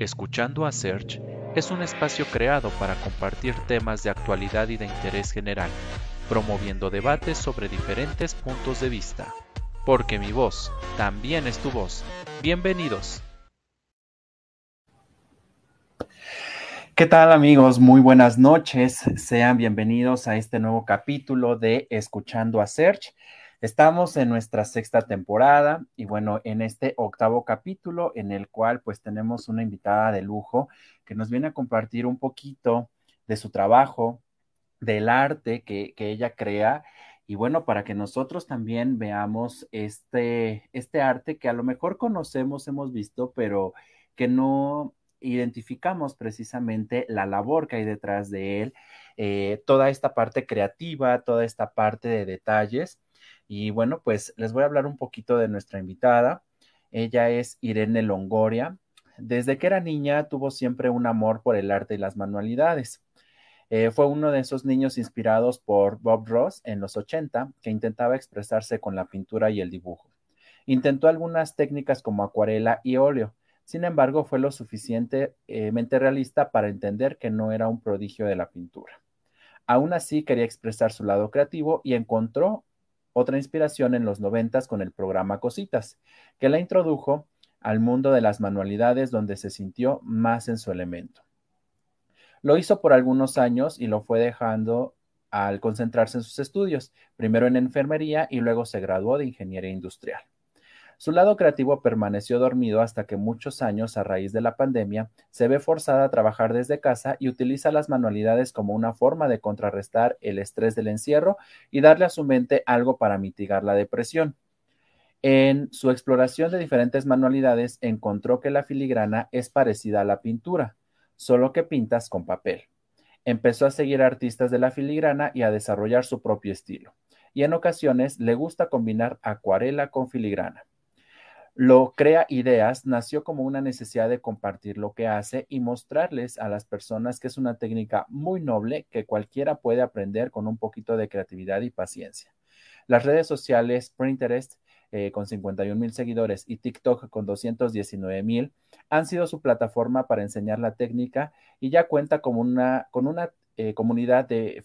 Escuchando a Search es un espacio creado para compartir temas de actualidad y de interés general, promoviendo debates sobre diferentes puntos de vista. Porque mi voz también es tu voz. Bienvenidos. ¿Qué tal amigos? Muy buenas noches. Sean bienvenidos a este nuevo capítulo de Escuchando a Search. Estamos en nuestra sexta temporada y bueno, en este octavo capítulo en el cual pues tenemos una invitada de lujo que nos viene a compartir un poquito de su trabajo, del arte que, ella crea. Y bueno, para que nosotros también veamos este, este arte que a lo mejor conocemos, hemos visto, pero que no identificamos precisamente la labor que hay detrás de él, eh, toda esta parte creativa, toda esta parte de detalles y bueno, pues les voy a hablar un poquito de nuestra invitada. Ella es Irene Longoria. Desde que era niña tuvo siempre un amor por el arte y las manualidades. Eh, fue uno de esos niños inspirados por Bob Ross en los 80 que intentaba expresarse con la pintura y el dibujo. Intentó algunas técnicas como acuarela y óleo. Sin embargo, fue lo suficientemente realista para entender que no era un prodigio de la pintura. Aún así, quería expresar su lado creativo y encontró otra inspiración en los noventas con el programa Cositas, que la introdujo al mundo de las manualidades donde se sintió más en su elemento. Lo hizo por algunos años y lo fue dejando al concentrarse en sus estudios, primero en enfermería y luego se graduó de ingeniería industrial. Su lado creativo permaneció dormido hasta que muchos años a raíz de la pandemia se ve forzada a trabajar desde casa y utiliza las manualidades como una forma de contrarrestar el estrés del encierro y darle a su mente algo para mitigar la depresión. En su exploración de diferentes manualidades encontró que la filigrana es parecida a la pintura, solo que pintas con papel. Empezó a seguir artistas de la filigrana y a desarrollar su propio estilo. Y en ocasiones le gusta combinar acuarela con filigrana. Lo Crea Ideas nació como una necesidad de compartir lo que hace y mostrarles a las personas que es una técnica muy noble que cualquiera puede aprender con un poquito de creatividad y paciencia. Las redes sociales Pinterest eh, con 51 mil seguidores y TikTok con 219 mil han sido su plataforma para enseñar la técnica y ya cuenta con una, con una eh, comunidad de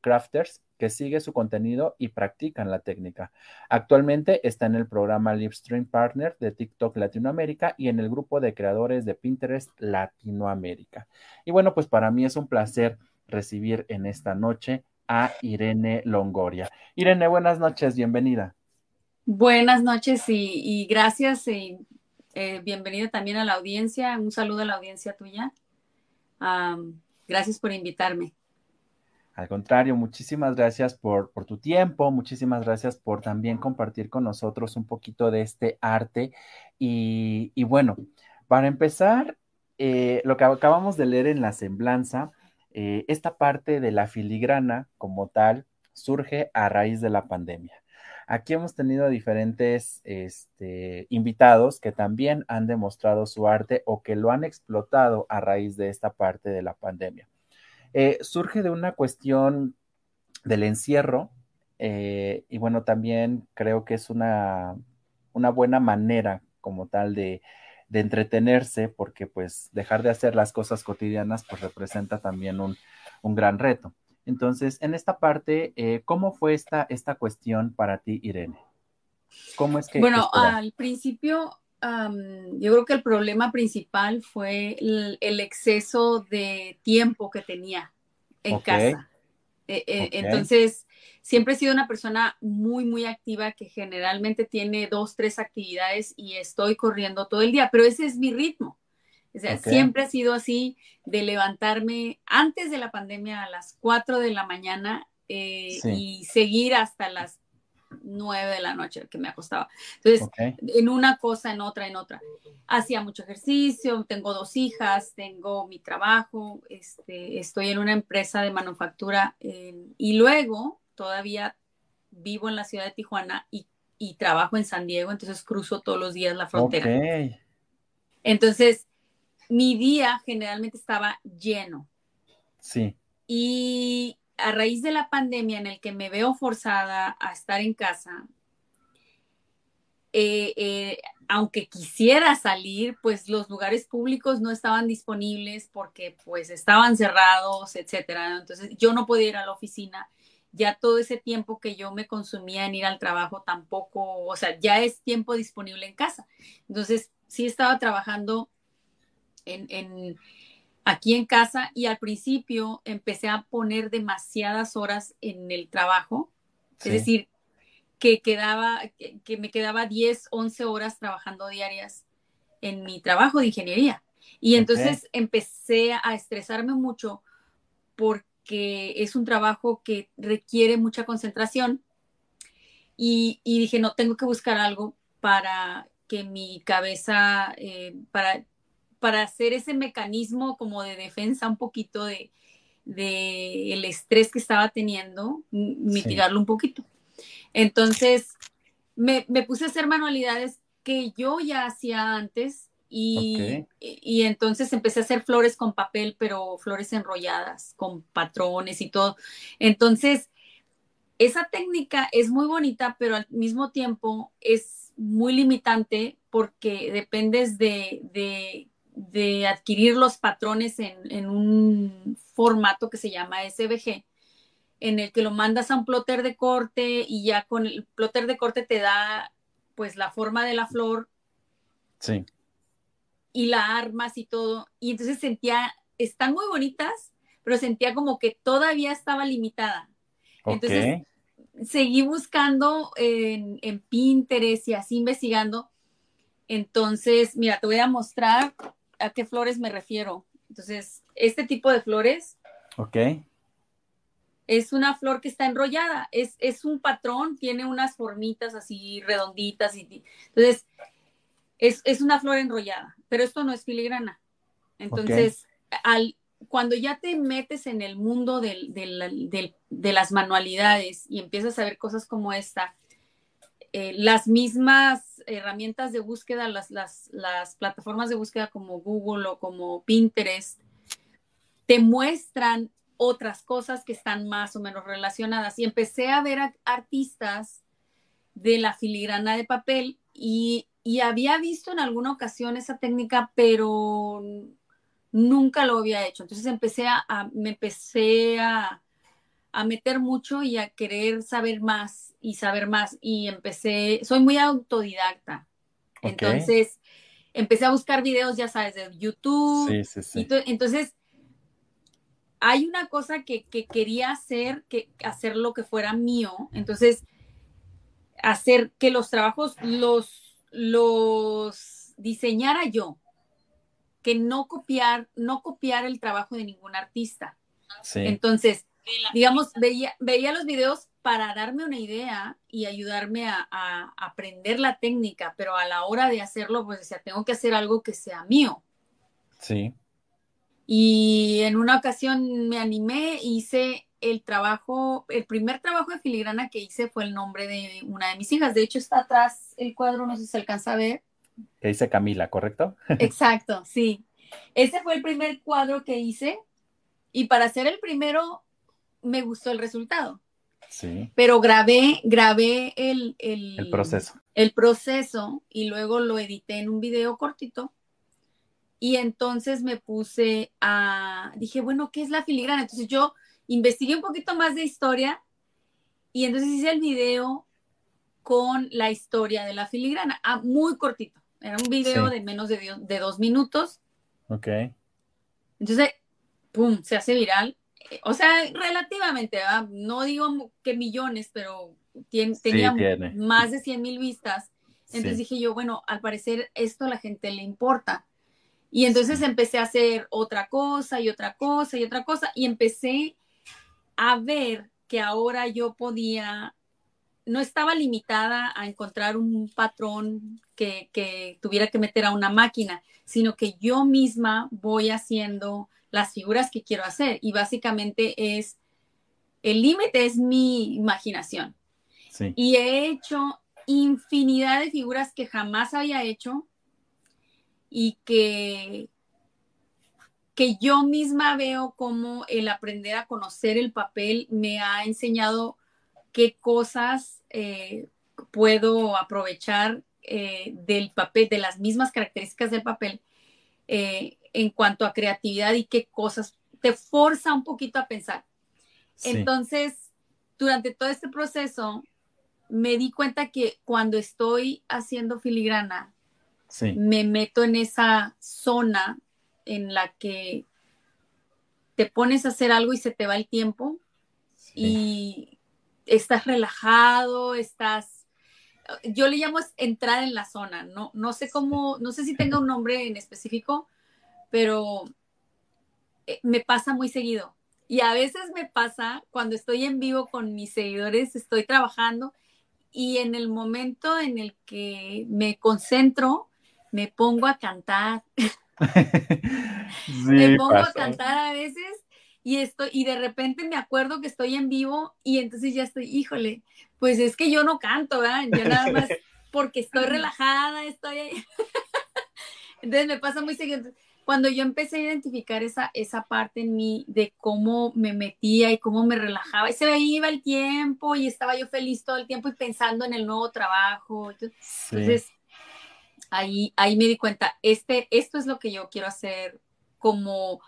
crafters que sigue su contenido y practican la técnica. Actualmente está en el programa Livestream Partner de TikTok Latinoamérica y en el grupo de creadores de Pinterest Latinoamérica. Y bueno, pues para mí es un placer recibir en esta noche a Irene Longoria. Irene, buenas noches, bienvenida. Buenas noches y, gracias y eh, bienvenida también a la audiencia. Un saludo a la audiencia tuya. gracias por invitarme. Al contrario, muchísimas gracias por, tu tiempo, muchísimas gracias por también compartir con nosotros un poquito de este arte. Y, bueno, para empezar, eh, lo que acabamos de leer en la semblanza, eh, esta parte de la filigrana como tal surge a raíz de la pandemia. Aquí hemos tenido diferentes este, invitados que también han demostrado su arte o que lo han explotado a raíz de esta parte de la pandemia. Eh, surge de una cuestión del encierro eh, y bueno, también creo que es una, una buena manera como tal de, entretenerse porque pues dejar de hacer las cosas cotidianas pues representa también un, gran reto. Entonces, en esta parte, eh, ¿cómo fue esta, esta cuestión para ti, Irene? ¿Cómo es que... Bueno, al principio yo creo que el problema principal fue el, exceso de tiempo que tenía en casa. Eh, eh, entonces, siempre he sido una persona muy, muy activa que generalmente tiene dos, tres actividades y estoy corriendo todo el día, pero ese es mi ritmo. O sea, siempre ha sido así de levantarme antes de la pandemia a las 4 de la mañana eh, y seguir hasta las nueve de la noche que me acostaba. Entonces, en una cosa, en otra, en otra. Hacía mucho ejercicio, tengo dos hijas, tengo mi trabajo, este, estoy en una empresa de manufactura y luego todavía vivo en la ciudad de Tijuana y, trabajo en San Diego, entonces cruzo todos los días la frontera. Entonces, mi día generalmente estaba lleno. Sí. Y a raíz de la pandemia en el que me veo forzada a estar en casa, eh, eh, aunque quisiera salir, pues los lugares públicos no estaban disponibles porque pues estaban cerrados, etcétera. Entonces yo no podía ir a la oficina. Ya todo ese tiempo que yo me consumía en ir al trabajo tampoco, o sea, ya es tiempo disponible en casa. Entonces sí estaba trabajando en, aquí en casa y al principio empecé a poner demasiadas horas en el trabajo. Es decir, que quedaba, que, me quedaba 10, 11 horas trabajando diarias en mi trabajo de ingeniería. Y entonces empecé a estresarme mucho porque es un trabajo que requiere mucha concentración y, dije, no, tengo que buscar algo para que mi cabeza, eh, para, para hacer ese mecanismo como de defensa un poquito de, el estrés que estaba teniendo, mitigarlo un poquito. Entonces, me, puse a hacer manualidades que yo ya hacía antes y, y, entonces empecé a hacer flores con papel, pero flores enrolladas, con patrones y todo. Entonces, esa técnica es muy bonita, pero al mismo tiempo es muy limitante porque dependes de, adquirir los patrones en, en, un formato que se llama SVG en el que lo mandas a un plotter de corte y ya con el plotter de corte te da pues la forma de la flor. Sí. Y la armas y todo. Y entonces sentía, están muy bonitas, pero sentía como que todavía estaba limitada. Entonces seguí buscando en, en Pinterest y así investigando. Entonces, mira, te voy a mostrar a qué flores me refiero. Entonces, este tipo de flores. Ok es una flor que está enrollada, es, es un patrón, tiene unas formitas así redonditas. Y, entonces, es, una flor enrollada, pero esto no es filigrana. Entonces, al, cuando ya te metes en el mundo de las manualidades y empiezas a ver cosas como esta, eh, las mismas herramientas de búsqueda, las, las, las plataformas de búsqueda como Google o como Pinterest, te muestran otras cosas que están más o menos relacionadas. Y empecé a ver artistas de la filigrana de papel y, había visto en alguna ocasión esa técnica, pero nunca lo había hecho. Entonces empecé a, me empecé a, meter mucho y a querer saber más y saber más. Y empecé, soy muy autodidacta. Entonces empecé a buscar videos, ya sabes, de YouTube. Sí, sí, sí. entonces hay una cosa que, quería hacer, que hacer lo que fuera mío, entonces hacer que los trabajos los, los diseñara yo, que no copiar, no copiar el trabajo de ningún artista. Entonces, digamos, veía, veía los videos para darme una idea y ayudarme a, a, aprender la técnica, pero a la hora de hacerlo, pues, o sea, tengo que hacer algo que sea mío. Sí. Y en una ocasión me animé, hice el trabajo, el primer trabajo de filigrana que hice fue el nombre de una de mis hijas. De hecho, está atrás el cuadro, no sé si se alcanza a ver. Que dice Camila, ¿correcto? Exacto, sí. Ese fue el primer cuadro que hice y para hacer el primero me gustó el resultado. Sí. Pero grabé, grabé el, el proceso. El proceso y luego lo edité en un video cortito y entonces me puse a, dije, bueno, ¿qué es la filigrana? Entonces yo investigué un poquito más de historia y entonces hice el video con la historia de la filigrana, ah, muy cortito. Era un video de menos de, de, dos minutos. Ok. Entonces, ¡pum!, se hace viral. O sea, relativamente, no digo que millones, pero tenía más de 100 mil vistas. Entonces dije yo, bueno, al parecer esto a la gente le importa. Y entonces empecé a hacer otra cosa y otra cosa y otra cosa y empecé a ver que ahora yo podía, no estaba limitada a encontrar un patrón que, que tuviera que meter a una máquina, sino que yo misma voy haciendo las figuras que quiero hacer y básicamente es, el límite es mi imaginación. Y he hecho infinidad de figuras que jamás había hecho y que, que yo misma veo como el aprender a conocer el papel me ha enseñado qué cosas eh, puedo aprovechar eh, del papel, de las mismas características del papel eh, en cuanto a creatividad y qué cosas te forza un poquito a pensar. Entonces, durante todo este proceso, me di cuenta que cuando estoy haciendo filigrana, me meto en esa zona en la que te pones a hacer algo y se te va el tiempo y estás relajado, estás, yo le llamo entrar en la zona, no, no sé cómo, no sé si tenga un nombre en específico, pero eh, me pasa muy seguido. Y a veces me pasa cuando estoy en vivo con mis seguidores, estoy trabajando y en el momento en el que me concentro, me pongo a cantar. me pongo a cantar a veces y estoy y de repente me acuerdo que estoy en vivo y entonces ya estoy, híjole, pues es que yo no canto, ¿verdad? Yo nada más porque estoy relajada, estoy ahí. entonces me pasa muy seguido. Cuando yo empecé a identificar esa, esa parte en mí de cómo me metía y cómo me relajaba, y se me iba el tiempo y estaba yo feliz todo el tiempo y pensando en el nuevo trabajo. Entonces, ahí, ahí me di cuenta, este, esto es lo que yo quiero hacer como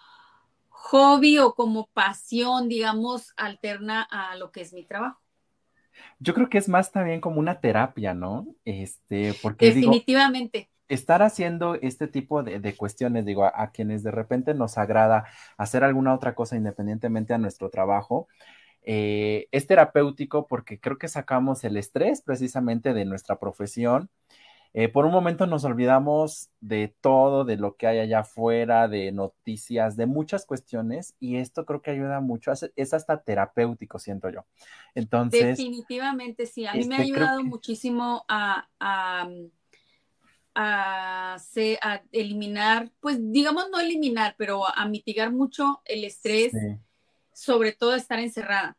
hobby o como pasión, digamos, alterna a lo que es mi trabajo. Yo creo que es más también como una terapia, ¿no? Este, porque definitivamente. estar haciendo este tipo de, cuestiones, digo, a, quienes de repente nos agrada hacer alguna otra cosa independientemente a nuestro trabajo, eh, es terapéutico porque creo que sacamos el estrés precisamente de nuestra profesión eh, por un momento nos olvidamos de todo, de lo que hay allá afuera, de noticias, de muchas cuestiones, y esto creo que ayuda mucho, es hasta terapéutico, siento yo. Entonces. Definitivamente, sí, a mí me ha este, ayudado muchísimo a, a, a, eliminar, pues digamos no eliminar, pero a mitigar mucho el estrés, sobre todo estar encerrada.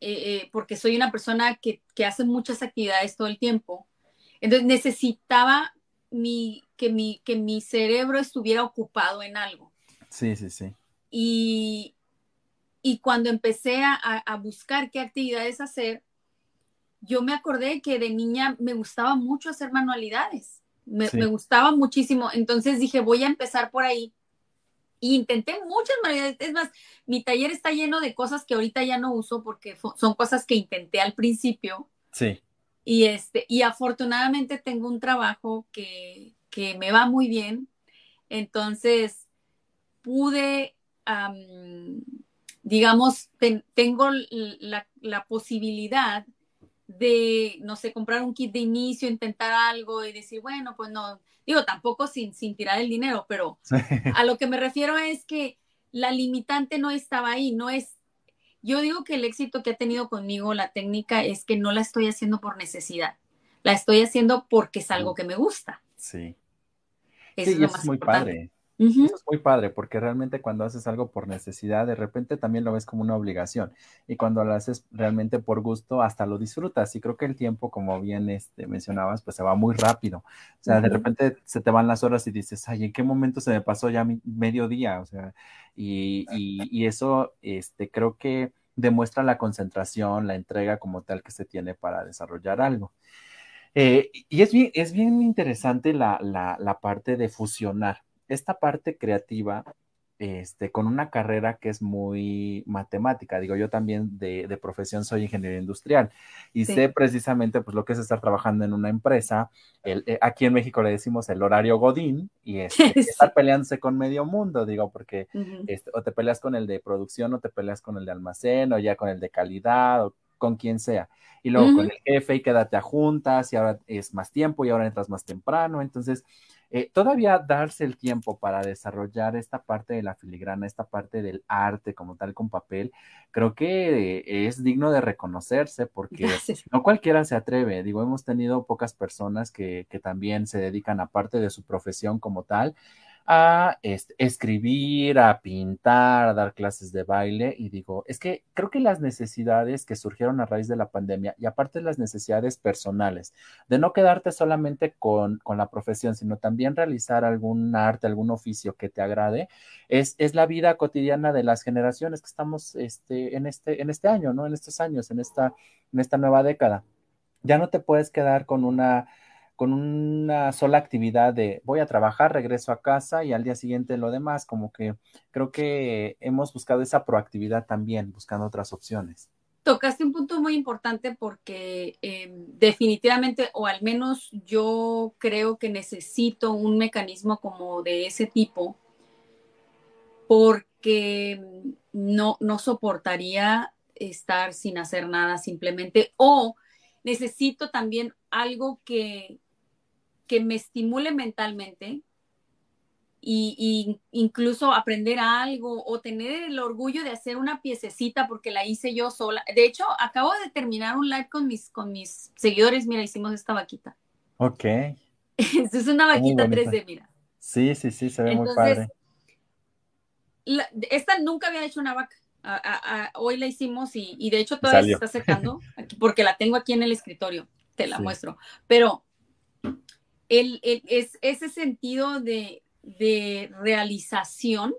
Eh, eh, porque soy una persona que, que hace muchas actividades todo el tiempo entonces necesitaba mi, que, mi, que mi cerebro estuviera ocupado en algo. Sí, sí, sí. Y, y cuando empecé a, a, buscar qué actividades hacer, yo me acordé que de niña me gustaba mucho hacer manualidades. Me, me gustaba muchísimo. Entonces dije, voy a empezar por ahí. Y intenté muchas manualidades. Es más, mi taller está lleno de cosas que ahorita ya no uso porque son cosas que intenté al principio. Sí. Y, este, y afortunadamente tengo un trabajo que, que me va muy bien. Entonces, pude, digamos, tengo la, la, posibilidad de, no sé, comprar un kit de inicio, intentar algo y decir, bueno, pues no, digo, tampoco sin, sin tirar el dinero, pero a lo que me refiero es que la limitante no estaba ahí, no es yo digo que el éxito que ha tenido conmigo la técnica es que no la estoy haciendo por necesidad, la estoy haciendo porque es algo que me gusta. Sí. sí, es, es muy padre. Eso es muy padre porque realmente cuando haces algo por necesidad, de repente también lo ves como una obligación. Y cuando lo haces realmente por gusto, hasta lo disfrutas. Y creo que el tiempo, como bien este, mencionabas, pues se va muy rápido. O sea, de repente se te van las horas y dices, ay, ¿en qué momento se me pasó ya mi mediodía? O sea, y, y, eso este, creo que demuestra la concentración, la entrega como tal que se tiene para desarrollar algo. Eh, y es bien, es bien interesante la, la, la parte de fusionar esta parte creativa este, con una carrera que es muy matemática. Digo, yo también de, de profesión soy ingeniero industrial y sé precisamente pues lo que es estar trabajando en una empresa. El, eh, aquí en México le decimos el horario Godín y este, estar peleándose con medio mundo, digo, porque este, o te peleas con el de producción o te peleas con el de almacén o ya con el de calidad o con quien sea. Y luego con el jefe y quédate a juntas y ahora es más tiempo y ahora entras más temprano. Entonces, eh, todavía darse el tiempo para desarrollar esta parte de la filigrana, esta parte del arte como tal con papel, creo que es digno de reconocerse porque no cualquiera se atreve. Digo, hemos tenido pocas personas que, que también se dedican aparte de su profesión como tal a este, escribir, a pintar, a dar clases de baile y digo, es que creo que las necesidades que surgieron a raíz de la pandemia y aparte las necesidades personales, de no quedarte solamente con, con la profesión, sino también realizar algún arte, algún oficio que te agrade, es, es la vida cotidiana de las generaciones que estamos este, en, este, en este año, ¿no? En estos años, en esta, en esta nueva década. Ya no te puedes quedar con una con una sola actividad de voy a trabajar, regreso a casa y al día siguiente lo demás, como que creo que hemos buscado esa proactividad también, buscando otras opciones. Tocaste un punto muy importante porque em, definitivamente, o al menos yo creo que necesito un mecanismo como de ese tipo, porque no, no soportaría estar sin hacer nada simplemente, o necesito también algo que, que me estimule mentalmente y, incluso aprender algo o tener el orgullo de hacer una piececita porque la hice yo sola. De hecho, acabo de terminar un live con mis, con mis seguidores. Mira, hicimos esta vaquita. Ok. es una vaquita 3D, mira. Sí, sí, sí, se ve muy padre. esta nunca había hecho una vaca. hoy la hicimos y, de hecho todavía se está secando porque la tengo aquí en el escritorio. Te la muestro. Pero el, es ese sentido de, de realización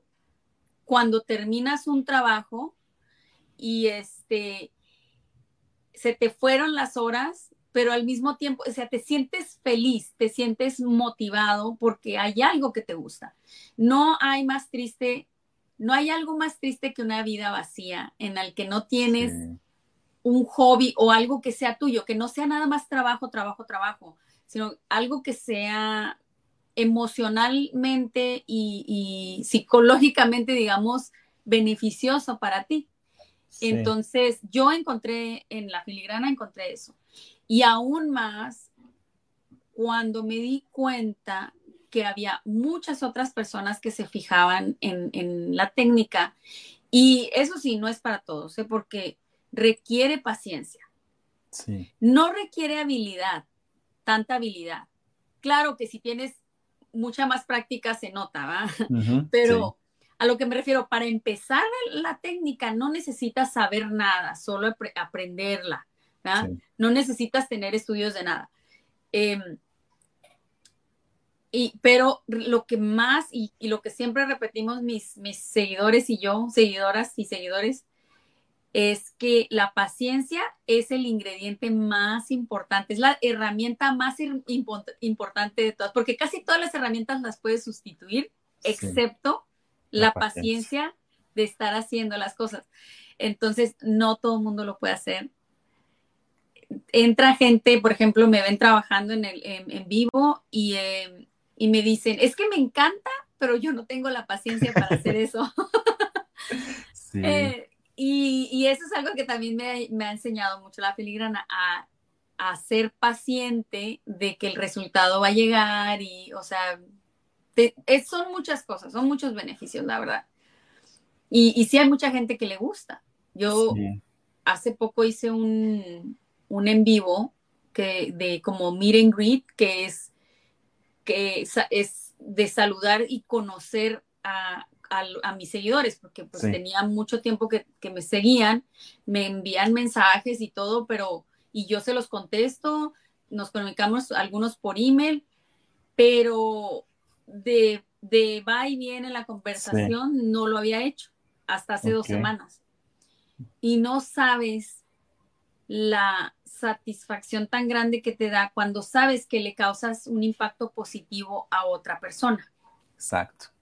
cuando terminas un trabajo y este se te fueron las horas, pero al mismo tiempo, o sea, te sientes feliz, te sientes motivado porque hay algo que te gusta. No hay más triste, no hay algo más triste que una vida vacía en el que no tienes un hobby o algo que sea tuyo, que no sea nada más trabajo, trabajo, trabajo, sino algo que sea emocionalmente y, psicológicamente, digamos, beneficioso para ti. Entonces, yo encontré en la filigrana, encontré eso. Y aún más, cuando me di cuenta que había muchas otras personas que se fijaban en, la técnica, y eso sí, no es para todos, ¿eh? porque requiere paciencia. No requiere habilidad, tanta habilidad. Claro que si tienes mucha más práctica se nota, ¿va? Pero a lo que me refiero, para empezar la técnica no necesitas saber nada, solo aprenderla, ¿verdad? No necesitas tener estudios de nada. Em, y, pero lo que más y, y, lo que siempre repetimos mis, mis seguidores y yo, seguidoras y seguidores, es que la paciencia es el ingrediente más importante, es la herramienta más importante de todas, porque casi todas las herramientas las puedes sustituir, excepto la, paciencia. de estar haciendo las cosas. Entonces, no todo el mundo lo puede hacer. Entra gente, por ejemplo, me ven trabajando en, el, en, vivo y, em, y me dicen, es que me encanta, pero yo no tengo la paciencia para hacer eso. Sí. Eh, y, eso es algo que también me, ha enseñado mucho la filigrana, a, ser paciente de que el resultado va a llegar y, o sea, son muchas cosas, son muchos beneficios, la verdad. Y, y sí hay mucha gente que le gusta. Yo hace poco hice un, un en vivo que, de como meet and greet, que es, que es de saludar y conocer a, a, mis seguidores, porque pues tenía mucho tiempo que, me seguían, me envían mensajes y todo, pero, y yo se los contesto, nos comunicamos algunos por email, pero de, de va y viene la conversación no lo había hecho hasta hace dos semanas. Y no sabes la satisfacción tan grande que te da cuando sabes que le causas un impacto positivo a otra persona. Exacto.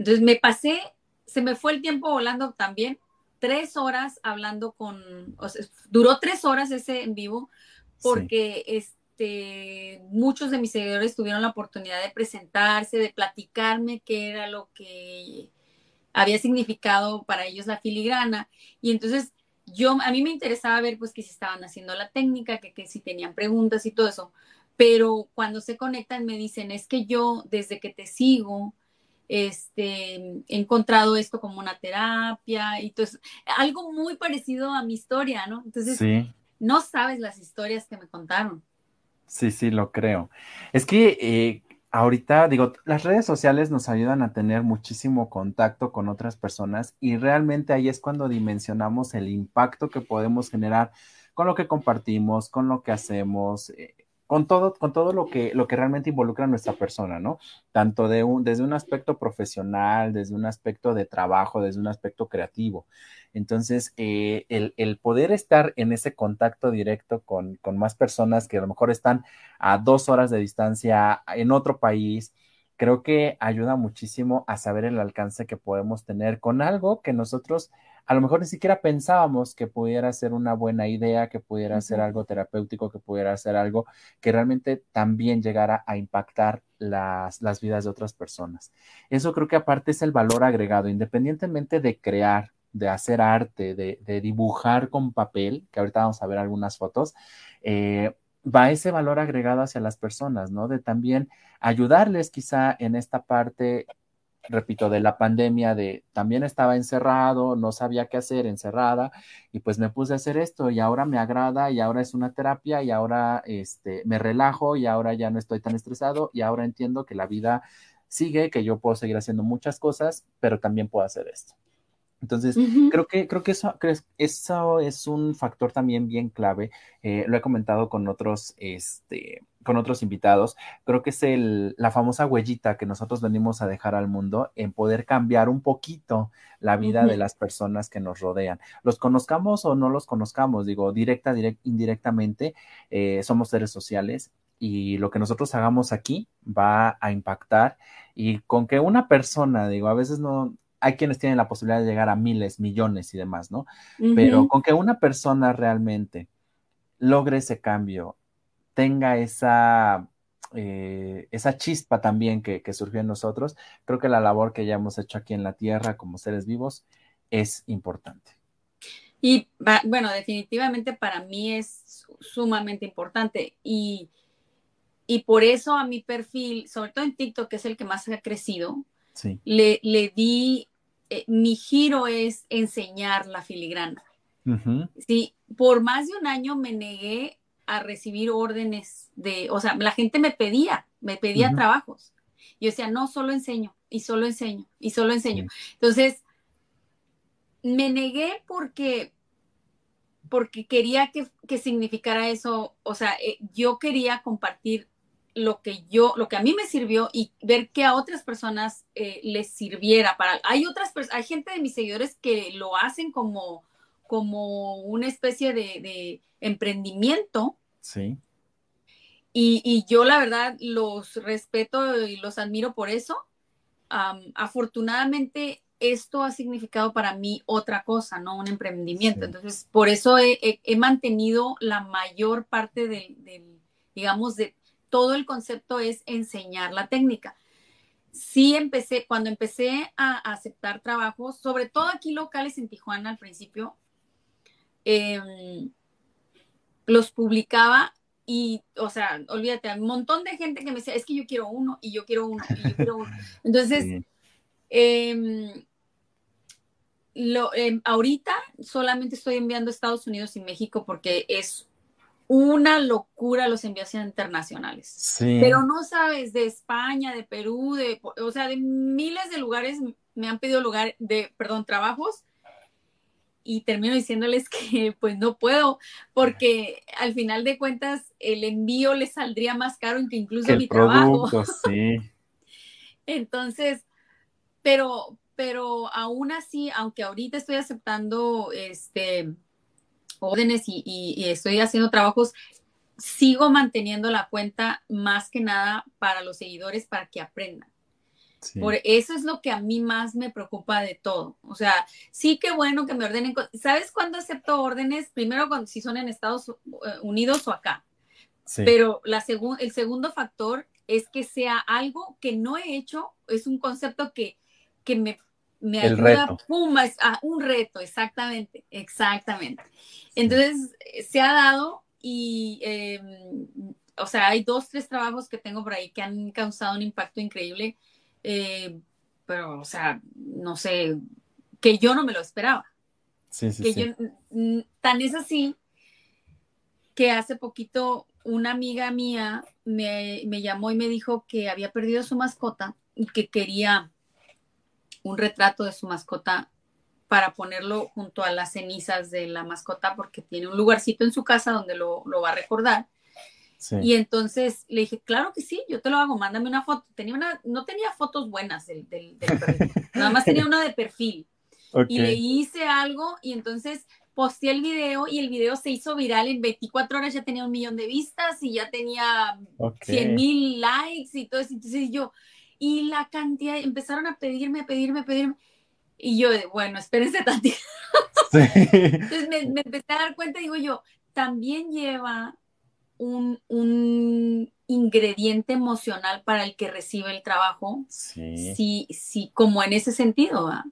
Entonces me pasé, se me fue el tiempo volando también, tres horas hablando con, o sea, duró tres horas ese en vivo porque este, muchos de mis seguidores tuvieron la oportunidad de presentarse, de platicarme qué era lo que había significado para ellos la filigrana. Y entonces yo, a mí me interesaba ver pues que si estaban haciendo la técnica, que, que si tenían preguntas y todo eso. Pero cuando se conectan me dicen, es que yo desde que te sigo, este, he encontrado esto como una terapia y entonces algo muy parecido a mi historia, ¿no? Entonces, no sabes las historias que me contaron. Sí, sí, lo creo. Es que eh, ahorita, digo, las redes sociales nos ayudan a tener muchísimo contacto con otras personas y realmente ahí es cuando dimensionamos el impacto que podemos generar con lo que compartimos, con lo que hacemos. Eh, con todo, con todo lo que, lo que realmente involucra a nuestra persona, ¿no? Tanto de un, desde un aspecto profesional, desde un aspecto de trabajo, desde un aspecto creativo. Entonces, eh, el, poder estar en ese contacto directo con, con más personas que a lo mejor están a dos horas de distancia en otro país, creo que ayuda muchísimo a saber el alcance que podemos tener con algo que nosotros a lo mejor ni siquiera pensábamos que pudiera ser una buena idea, que pudiera ser algo terapéutico, que pudiera ser algo que realmente también llegara a impactar las, las vidas de otras personas. Eso creo que aparte es el valor agregado, independientemente de crear, de hacer arte, de, dibujar con papel, que ahorita vamos a ver algunas fotos, eh, va ese valor agregado hacia las personas, ¿no? De también ayudarles quizá en esta parte, repito, de la pandemia, de también estaba encerrado, no sabía qué hacer, encerrada, y pues me puse a hacer esto y ahora me agrada y ahora es una terapia y ahora este, me relajo y ahora ya no estoy tan estresado y ahora entiendo que la vida sigue, que yo puedo seguir haciendo muchas cosas, pero también puedo hacer esto. Entonces, creo que, creo que eso, eso es un factor también bien clave. Eh, lo he comentado con otros, este, con otros invitados. Creo que es el, la famosa huellita que nosotros venimos a dejar al mundo en poder cambiar un poquito la vida de las personas que nos rodean. Los conozcamos o no los conozcamos, digo, directa, direct, indirectamente, eh, somos seres sociales y lo que nosotros hagamos aquí va a impactar y con que una persona, digo, a veces no, hay quienes tienen la posibilidad de llegar a miles, millones y demás, ¿no? Pero con que una persona realmente logre ese cambio, tenga esa, eh, esa chispa también que, surgió en nosotros, creo que la labor que ya hemos hecho aquí en la Tierra como seres vivos es importante. Y bueno, definitivamente para mí es sumamente importante y, y por eso a mi perfil, sobre todo en TikTok, que es el que más ha crecido, le, le, di eh, mi giro es enseñar la filigrana. Sí, por más de un año me negué a recibir órdenes de, o sea, la gente me pedía, me pedía trabajos. Yo decía, no, solo enseño, y solo enseño, y solo enseño. Entonces, me negué porque, porque quería que, que significara eso, o sea, eh, yo quería compartir lo que yo, lo que a mí me sirvió y ver que a otras personas eh, les sirviera para. Hay otras hay gente de mis seguidores que lo hacen como, como una especie de, emprendimiento. Sí. Y, yo la verdad los respeto y los admiro por eso. afortunadamente esto ha significado para mí otra cosa, no un emprendimiento. Entonces, por eso he, mantenido la mayor parte del digamos, de todo el concepto es enseñar la técnica. Sí empecé, cuando empecé a, aceptar trabajos, sobre todo aquí locales en Tijuana al principio, em, los publicaba y, o sea, olvídate, un montón de gente que me decía, es que yo quiero uno y yo quiero uno y yo quiero uno. Entonces, em, lo, em, ahorita solamente estoy enviando a Estados Unidos y México porque es una locura los envíos internacionales. Sí. Pero no sabes, de España, de Perú, de, o sea, de miles de lugares me han pedido lugar de, perdón, trabajos y termino diciéndoles que pues no puedo porque al final de cuentas el envío les saldría más caro que incluso mi trabajo. Sí. Entonces, pero, pero aún así, aunque ahorita estoy aceptando este órdenes y, estoy haciendo trabajos, sigo manteniendo la cuenta más que nada para los seguidores para que aprendan. Por eso es lo que a mí más me preocupa de todo. O sea, sí que bueno que me ordenen. ¿Sabes cuándo acepto órdenes? Primero cuando si son en Estados eh, Unidos o acá. Pero la el segundo factor es que sea algo que no he hecho, es un concepto que, que me me ayuda, Puma, es, ah, un reto, exactamente, exactamente. Entonces, se ha dado y, em, o sea, hay dos, tres trabajos que tengo por ahí que han causado un impacto increíble, eh, pero, o sea, no sé, que yo no me lo esperaba. Sí, sí, sí. tan es así que hace poquito una amiga mía me, me llamó y me dijo que había perdido su mascota y que quería un retrato de su mascota para ponerlo junto a las cenizas de la mascota porque tiene un lugarcito en su casa donde lo, va a recordar. Y entonces le dije, claro que sí, yo te lo hago, mándame una foto. Tenía una, no tenía fotos buenas del, del, nada más tenía una de perfil. Y le hice algo y entonces posté el video y el video se hizo viral en 24 horas, ya tenía un millón de vistas y ya tenía 100 mil likes y todo eso. Entonces yo, y la cantidad, empezaron a pedirme, pedirme, pedirme. Y yo, bueno, espérense tantito. Entonces me, me, empecé a dar cuenta, digo yo, también lleva un, un, ingrediente emocional para el que recibe el trabajo. Sí. Sí, sí como en ese sentido. ¿va?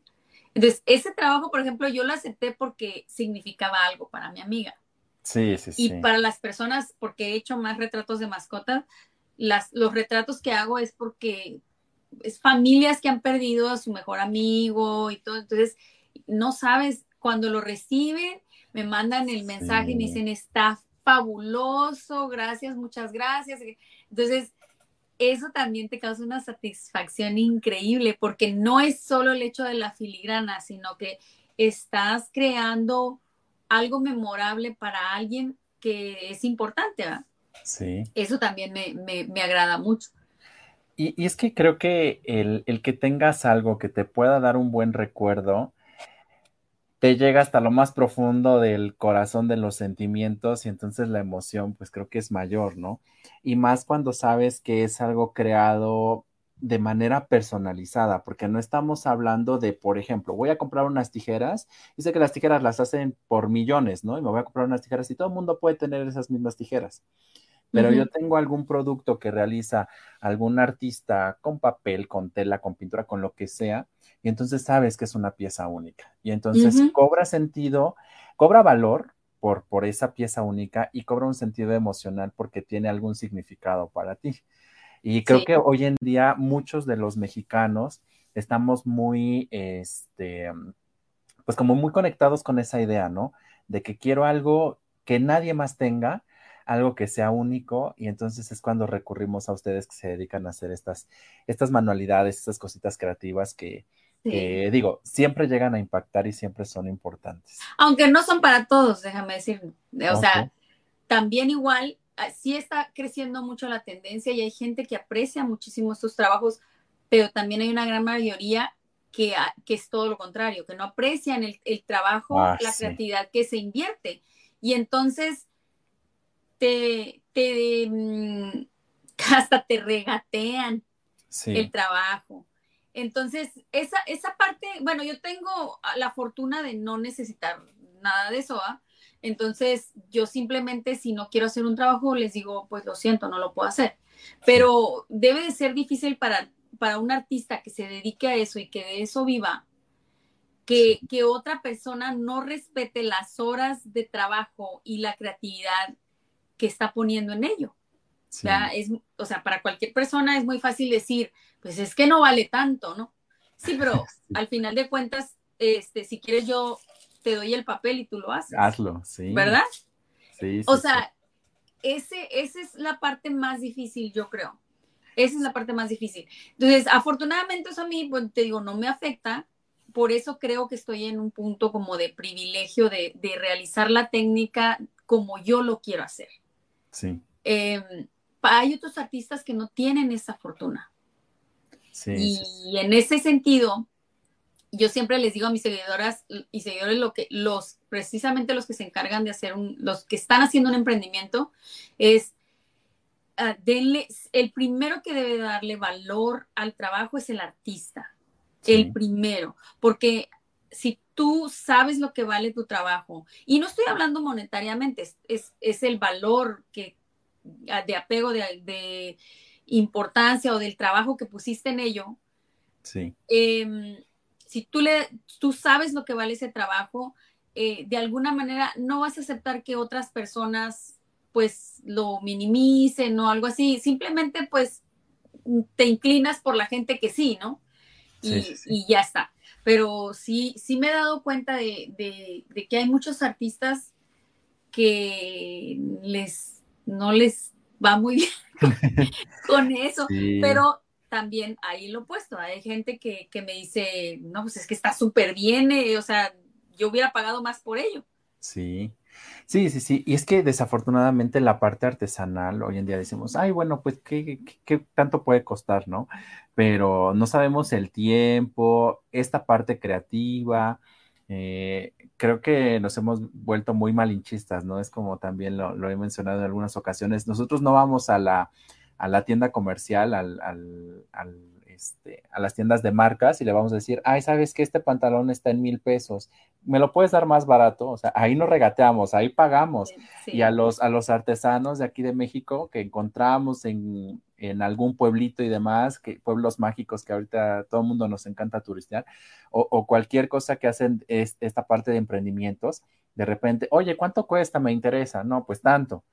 Entonces, ese trabajo, por ejemplo, yo lo acepté porque significaba algo para mi amiga. Sí, sí, sí. Y para las personas, porque he hecho más retratos de mascotas, las, los retratos que hago es porque es familias que han perdido a su mejor amigo y todo. Entonces, no sabes, cuando lo reciben, me mandan el mensaje y me dicen, está fabuloso, gracias, muchas gracias. Entonces, eso también te causa una satisfacción increíble porque no es solo el hecho de la filigrana, sino que estás creando algo memorable para alguien que es importante. ¿verdad? Sí. Eso también me, me agrada mucho. Y, es que creo que el, el, que tengas algo que te pueda dar un buen recuerdo, te llega hasta lo más profundo del corazón de los sentimientos y entonces la emoción pues creo que es mayor, ¿no? Y más cuando sabes que es algo creado de manera personalizada, porque no estamos hablando de, por ejemplo, voy a comprar unas tijeras y sé que las tijeras las hacen por millones, ¿no? Y me voy a comprar unas tijeras y todo el mundo puede tener esas mismas tijeras pero yo tengo algún producto que realiza algún artista con papel, con tela, con pintura, con lo que sea, y entonces sabes que es una pieza única. Y entonces cobra sentido, cobra valor por, por esa pieza única y cobra un sentido emocional porque tiene algún significado para ti. Y creo que hoy en día muchos de los mexicanos estamos muy, este, pues como muy conectados con esa idea, ¿no? De que quiero algo que nadie más tenga algo que sea único y entonces es cuando recurrimos a ustedes que se dedican a hacer estas, estas manualidades, estas cositas creativas que, digo, siempre llegan a impactar y siempre son importantes. Aunque no son para todos, déjame decir. O sea, también igual, ah, sí está creciendo mucho la tendencia y hay gente que aprecia muchísimo estos trabajos, pero también hay una gran mayoría que, ah, que es todo lo contrario, que no aprecian el, trabajo, ah, la creatividad que se invierte. Y entonces te, te mm, hasta te regatean el trabajo. Entonces, esa, esa parte, bueno, yo tengo la fortuna de no necesitar nada de eso, ¿ah? Entonces, yo simplemente si no quiero hacer un trabajo, les digo, pues lo siento, no lo puedo hacer. Pero debe de ser difícil para, para un artista que se dedique a eso y que de eso viva, que, que otra persona no respete las horas de trabajo y la creatividad que está poniendo en ello. O, sea, es, o sea, para cualquier persona es muy fácil decir, pues es que no vale tanto, ¿no? Sí, pero al final de cuentas, este, si quieres yo te doy el papel y tú lo haces. Hazlo, sí. ¿Verdad? Sí. o sea, ese, esa es la parte más difícil, yo creo. Esa es la parte más difícil. Entonces, afortunadamente eso a mí, pues te digo, no me afecta. Por eso creo que estoy en un punto como de privilegio de, de realizar la técnica como yo lo quiero hacer. Sí. Em, hay otros artistas que no tienen esa fortuna. Sí, y en ese sentido, yo siempre les digo a mis seguidoras y seguidores lo que los precisamente los que se encargan de hacer un, los que están haciendo un emprendimiento es uh, denle el primero que debe darle valor al trabajo es el artista. El primero, porque si tú sabes lo que vale tu trabajo, y no estoy hablando monetariamente, es, es, el valor que, de apego, de, importancia o del trabajo que pusiste en ello. Sí. Em, si tú, le, tú sabes lo que vale ese trabajo, eh, de alguna manera no vas a aceptar que otras personas pues lo minimicen o algo así, simplemente pues te inclinas por la gente que sí, ¿no? y ya está pero sí, sí me he dado cuenta de, que hay muchos artistas que les, no les va muy bien con, eso, pero también hay lo opuesto, hay gente que, me dice, no, pues es que está súper bien, eh, o sea, yo hubiera pagado más por ello. Sí, Sí, sí, sí. Y es que desafortunadamente la parte artesanal, hoy en día decimos, ay, bueno, pues, ¿qué, qué, tanto puede costar, no? Pero no sabemos el tiempo, esta parte creativa. Eh, creo que nos hemos vuelto muy malinchistas, ¿no? Es como también lo, he mencionado en algunas ocasiones. Nosotros no vamos a la, a la tienda comercial, al, al, al este, a las tiendas de marcas y le vamos a decir, ay, sabes que este pantalón está en mil pesos, me lo puedes dar más barato, o sea, ahí nos regateamos, ahí pagamos. Y a los, a los artesanos de aquí de México que encontramos en, en algún pueblito y demás, que, pueblos mágicos que ahorita todo el mundo nos encanta turistear, o, cualquier cosa que hacen es, esta parte de emprendimientos, de repente, oye, ¿cuánto cuesta? Me interesa, no, pues tanto.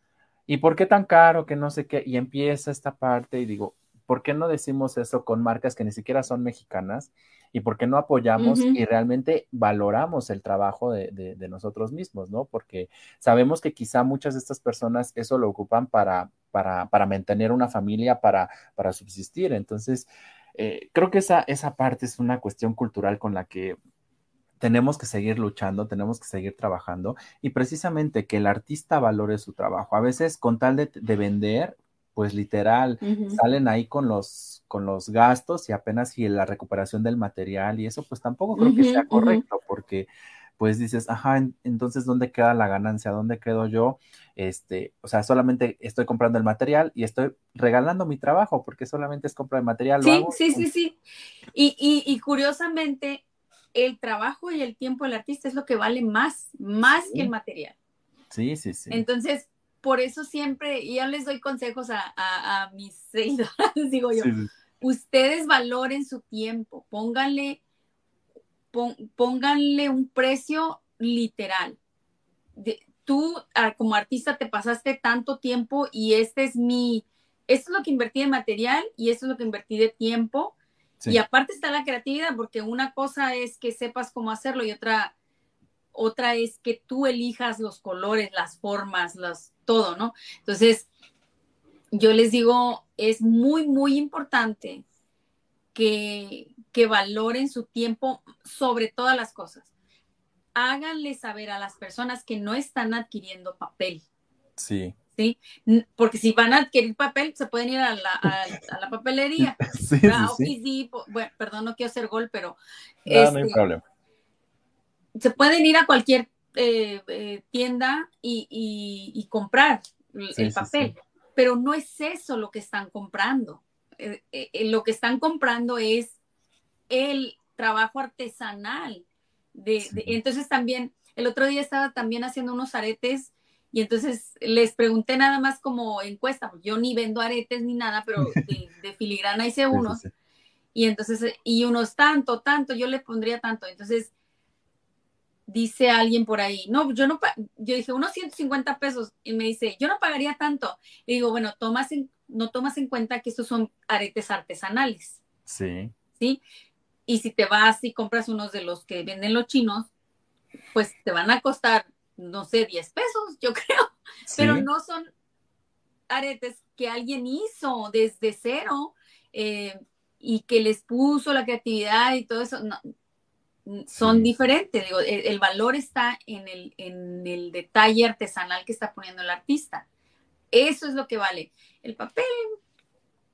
¿Y por qué tan caro? Que no sé qué. Y empieza esta parte y digo, ¿por qué no decimos eso con marcas que ni siquiera son mexicanas? ¿Y por qué no apoyamos y realmente valoramos el trabajo de, nosotros mismos, ¿no? Porque sabemos que quizá muchas de estas personas eso lo ocupan para, para, para mantener una familia, para, para subsistir. Entonces, eh, creo que esa, esa parte es una cuestión cultural con la que tenemos que seguir luchando, tenemos que seguir trabajando y precisamente que el artista valore su trabajo. A veces con tal de, de vender, pues literal, salen ahí con los, con los gastos y apenas y la recuperación del material y eso, pues tampoco creo que sea correcto, porque pues dices, ajá, entonces, ¿dónde queda la ganancia? ¿Dónde quedo yo? Este, o sea, solamente estoy comprando el material y estoy regalando mi trabajo, porque solamente es compra de material. Sí, sí, sí, sí. Y, y, y, curiosamente, el trabajo y el tiempo del artista es lo que vale más, más que el material. Sí, sí, sí. Entonces, por eso siempre, y ya les doy consejos a, mis seguidores, digo yo, ustedes valoren su tiempo, pónganle, pónganle un precio literal. tú como artista te pasaste tanto tiempo y este es mi, esto es lo que invertí de material y esto es lo que invertí de tiempo. Y aparte está la creatividad, porque una cosa es que sepas cómo hacerlo y otra, otra es que tú elijas los colores, las formas, los, todo, ¿no? Entonces, yo les digo, es muy, muy importante que, que valoren su tiempo sobre todas las cosas. Háganle saber a las personas que no están adquiriendo papel. Sí. ¿sí? Porque si van a adquirir papel, se pueden ir a la, a, la papelería. sí, sí, Bueno, perdón, no quiero hacer gol, pero... No, no hay este, problema. Se pueden ir a cualquier eh, eh, tienda y, comprar el papel. Pero no es eso lo que están comprando. Eh, lo que están comprando es el trabajo artesanal. De, entonces también, el otro día estaba también haciendo unos aretes y entonces les pregunté nada más como encuesta, yo ni vendo aretes ni nada, pero de, de filigrana hice unos. Y entonces, y unos tanto, tanto, yo le pondría tanto. Entonces, dice alguien por ahí, no, yo no, yo dije unos 150 pesos y me dice, yo no pagaría tanto. Y digo, bueno, tomas no tomas en cuenta que estos son aretes artesanales. Sí. Sí. Y si te vas y compras unos de los que venden los chinos, pues te van a costar, no sé, 10 pesos, yo creo. Pero no son aretes que alguien hizo desde cero eh, y que les puso la creatividad y todo eso. No, son diferentes. Digo, el, valor está en el, en el detalle artesanal que está poniendo el artista. Eso es lo que vale. El papel,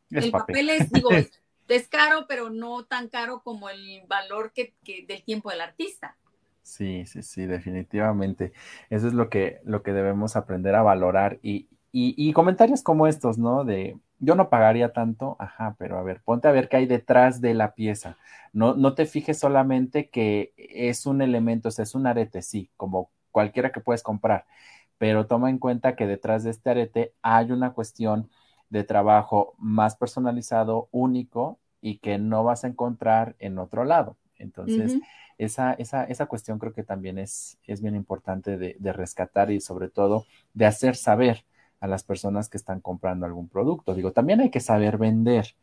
el papel, es, digo, es caro, pero no tan caro como el valor que, del tiempo del artista. Sí, sí, sí, definitivamente. Eso es lo que, lo que debemos aprender a valorar y, y comentarios como estos, ¿no? De, yo no pagaría tanto, ajá, pero a ver, ponte a ver qué hay detrás de la pieza. No, no te fijes solamente que es un elemento, o sea, es un arete, sí, como cualquiera que puedes comprar, pero toma en cuenta que detrás de este arete hay una cuestión de trabajo más personalizado, único y que no vas a encontrar en otro lado. Entonces, esa, esa, esa, cuestión creo que también es, es bien importante de, de rescatar y sobre todo de hacer saber a las personas que están comprando algún producto. Digo, también hay que saber vender,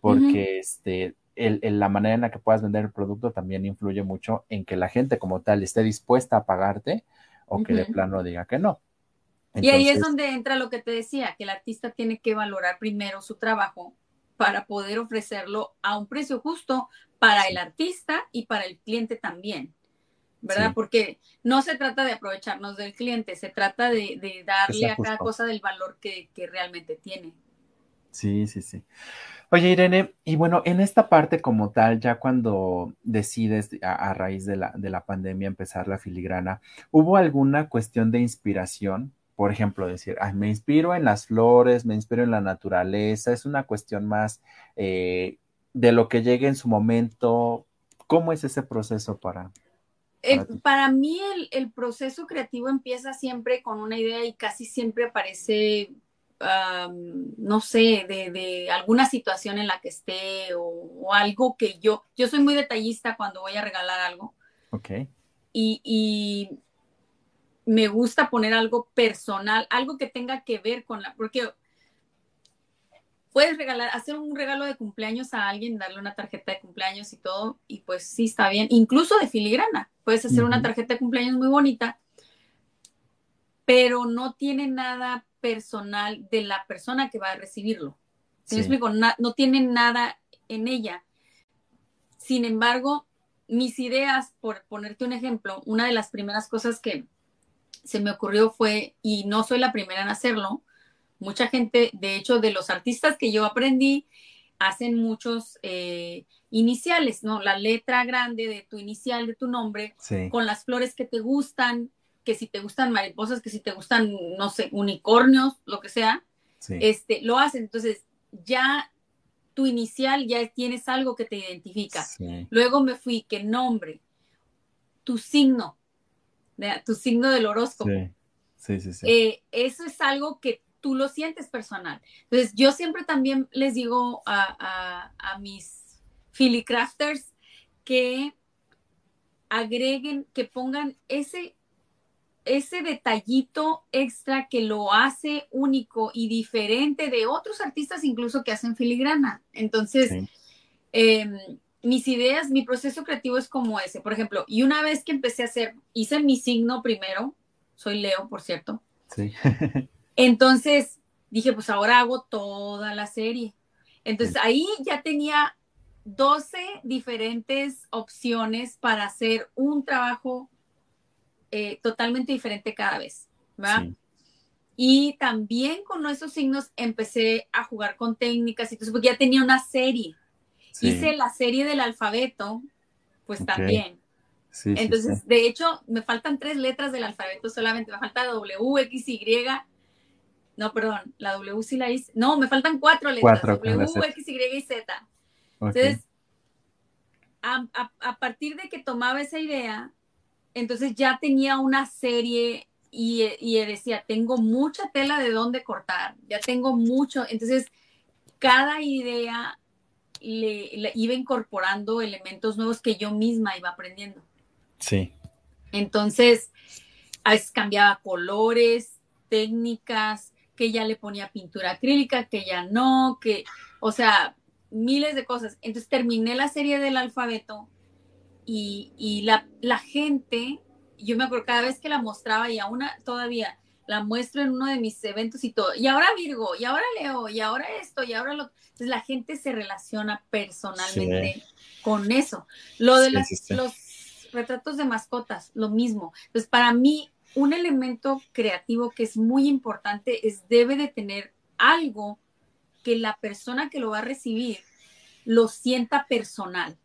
porque este, el, la manera en la que puedas vender el producto también influye mucho en que la gente como tal esté dispuesta a pagarte o que de plano diga que no. y ahí es donde entra lo que te decía, que el artista tiene que valorar primero su trabajo para poder ofrecerlo a un precio justo para el artista y para el cliente también. ¿Verdad? Porque no se trata de aprovecharnos del cliente, se trata de, darle a cada cosa del valor que, realmente tiene. Sí, sí, sí. Oye, Irene, y bueno, en esta parte como tal, ya cuando decides a, raíz de la, de la pandemia empezar la filigrana, ¿hubo alguna cuestión de inspiración? Por ejemplo, decir, Ay, me inspiro en las flores, me inspiro en la naturaleza, es una cuestión más eh, de lo que llegue en su momento. ¿Cómo es ese proceso para, para, mí el, proceso creativo empieza siempre con una idea y casi siempre aparece, no sé, de, alguna situación en la que esté o, algo que yo, yo soy muy detallista cuando voy a regalar algo. Ok. Y, y, me gusta poner algo personal, algo que tenga que ver con la, porque puedes regalar, hacer un regalo de cumpleaños a alguien, darle una tarjeta de cumpleaños y todo, y pues sí está bien, incluso de filigrana, puedes hacer una tarjeta de cumpleaños muy bonita, pero no tiene nada personal de la persona que va a recibirlo. ¿Sí me explico? no tiene nada en ella. Sin embargo, mis ideas, por ponerte un ejemplo, una de las primeras cosas que se me ocurrió fue, y no soy la primera en hacerlo, Mucha gente, de hecho, de los artistas que yo aprendí, hacen muchos eh, iniciales, ¿no? La letra grande de tu inicial, de tu nombre, con las flores que te gustan, que si te gustan mariposas, que si te gustan, no sé, unicornios, lo que sea, este, lo hacen. Entonces, ya tu inicial, ya tienes algo que te identifica. Luego me fui, que nombre, tu signo, tu signo del horóscopo. Sí, sí, sí. Eh, eso es algo que tú lo sientes personal. Entonces, yo siempre también les digo a, a, mis Philly Crafters que agreguen, que pongan ese, ese detallito extra que lo hace único y diferente de otros artistas incluso que hacen filigrana. Entonces, em, mis ideas, mi proceso creativo es como ese. Por ejemplo, y una vez que empecé a hacer, hice mi signo primero, soy Leo, por cierto. Sí. Entonces dije, pues ahora hago toda la serie. Entonces ahí ya tenía 12 diferentes opciones para hacer un trabajo eh, totalmente diferente cada vez. Y también con esos signos empecé a jugar con técnicas y todo porque ya tenía una serie. Hice la serie del alfabeto, pues también. Entonces, de hecho, me faltan tres letras del alfabeto solamente, me falta W, X, Y no, perdón, la W sí la hice. No, me faltan cuatro letras. w, X, Y y Z. Entonces, a, partir de que tomaba esa idea, entonces ya tenía una serie y, decía, tengo mucha tela de dónde cortar, ya tengo mucho. Entonces, cada idea le, iba incorporando elementos nuevos que yo misma iba aprendiendo. Sí. Entonces, a veces cambiaba colores, técnicas, que ya le ponía pintura acrílica, que ya no, que, o sea, miles de cosas. Entonces terminé la serie del alfabeto y, la, la, gente, yo me acuerdo cada vez que la mostraba y aún todavía la muestro en uno de mis eventos y todo, y ahora Virgo, y ahora Leo, y ahora esto, y ahora lo... Entonces la gente se relaciona personalmente con eso. Lo de los retratos de mascotas, lo mismo. Entonces para mí un elemento creativo que es muy importante es debe de tener algo que la persona que lo va a recibir lo sienta personal.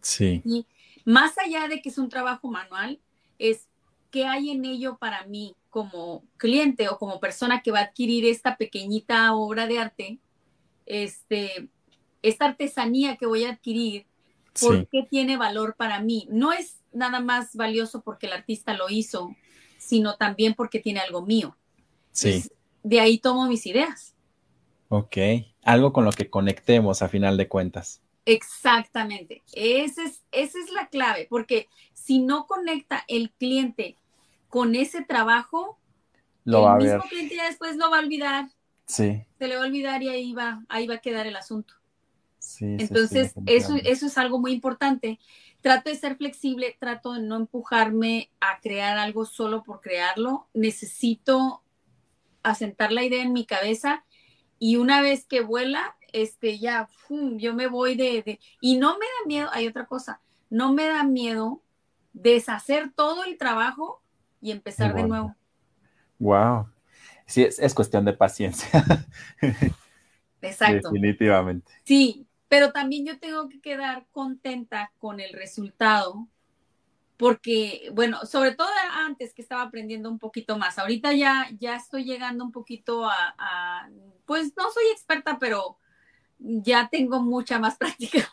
Sí. Y más allá de que es un trabajo manual, es qué hay en ello para mí como cliente o como persona que va a adquirir esta pequeñita obra de arte, este, esta artesanía que voy a adquirir, ¿por qué tiene valor para mí? No es nada más valioso porque el artista lo hizo sino también porque tiene algo mío. Sí. de ahí tomo mis ideas. Ok, algo con lo que conectemos a final de cuentas. Exactamente, esa es, esa es la clave, porque si no conecta el cliente con ese trabajo, lo el mismo cliente ya después lo va a olvidar. Sí. Se le va a olvidar y ahí va, ahí va a quedar el asunto. Sí, Entonces, eso, eso es algo muy importante trato de ser flexible, trato de no empujarme a crear algo solo por crearlo. Necesito asentar la idea en mi cabeza y una vez que vuela, este, ya, yo me voy de, de, Y no me da miedo, hay otra cosa, no me da miedo deshacer todo el trabajo y empezar de nuevo. Wow. Sí, es, cuestión de paciencia. Exacto. Definitivamente. Sí, pero también yo tengo que quedar contenta con el resultado porque, bueno, sobre todo antes que estaba aprendiendo un poquito más, ahorita ya, ya estoy llegando un poquito a, pues no soy experta, pero ya tengo mucha más práctica.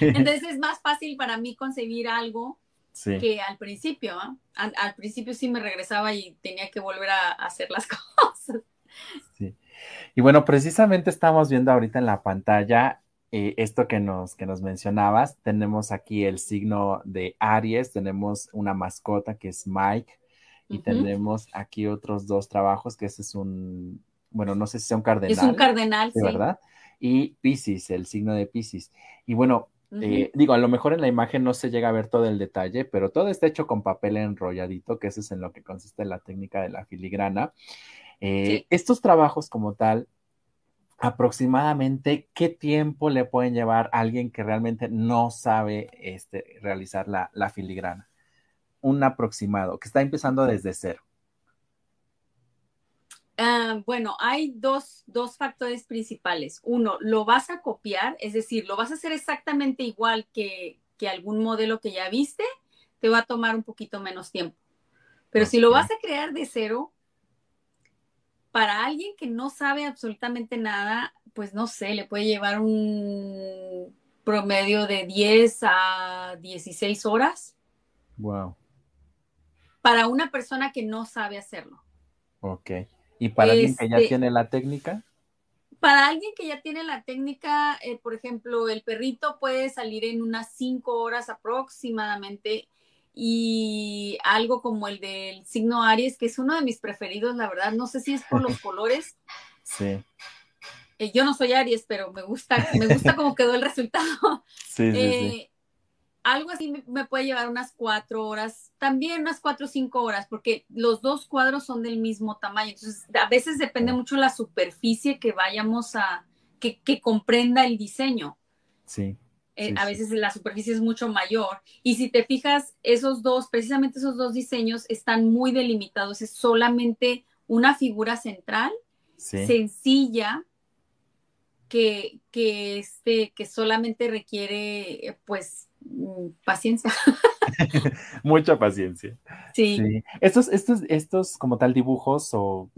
Entonces es más fácil para mí concebir algo que al principio. Al, principio sí me regresaba y tenía que volver a, hacer las cosas. Sí. Y bueno, precisamente estamos viendo ahorita en la pantalla eh, esto que nos, que nos mencionabas. Tenemos aquí el signo de Aries, tenemos una mascota que es Mike y tenemos aquí otros dos trabajos que ese es un, bueno, no sé si sea un cardenal. Es un cardenal, sí. ¿Verdad? Y Pisces, el signo de Pisces. Y bueno, eh, digo, a lo mejor en la imagen no se llega a ver todo el detalle, pero todo está hecho con papel enrolladito, que eso es en lo que consiste la técnica de la filigrana. Eh, estos trabajos como tal, aproximadamente, ¿qué tiempo le pueden llevar a alguien que realmente no sabe este, realizar la, la filigrana? Un aproximado, que está empezando desde cero. Ah, bueno, hay dos, factores principales. Uno, lo vas a copiar, es decir, lo vas a hacer exactamente igual que, algún modelo que ya viste, te va a tomar un poquito menos tiempo. Pero si lo vas a crear de cero, para alguien que no sabe absolutamente nada, pues no sé, le puede llevar un promedio de 10 a 16 horas. Wow. Para una persona que no sabe hacerlo. Ok. ¿Y para alguien que ya este, tiene la técnica? Para alguien que ya tiene la técnica, eh, por ejemplo, el perrito puede salir en unas cinco horas aproximadamente y algo como el del signo Aries, que es uno de mis preferidos, la verdad, no sé si es por los colores. Sí. Eh, yo no soy Aries, pero me gusta, me gusta cómo quedó el resultado. Sí, sí, sí. Eh, algo así me puede llevar unas cuatro horas, también unas cuatro o cinco horas, porque los dos cuadros son del mismo tamaño. Entonces, a veces depende mucho la superficie que vayamos a, que, comprenda el diseño. Sí. Eh, a veces la superficie es mucho mayor. Y si te fijas, esos dos, precisamente esos dos diseños están muy delimitados. Es solamente una figura central, sencilla, que, que, este, que solamente requiere, pues, Mm, paciencia. Mucha paciencia. Sí. Estos, estos, estos como tal dibujos o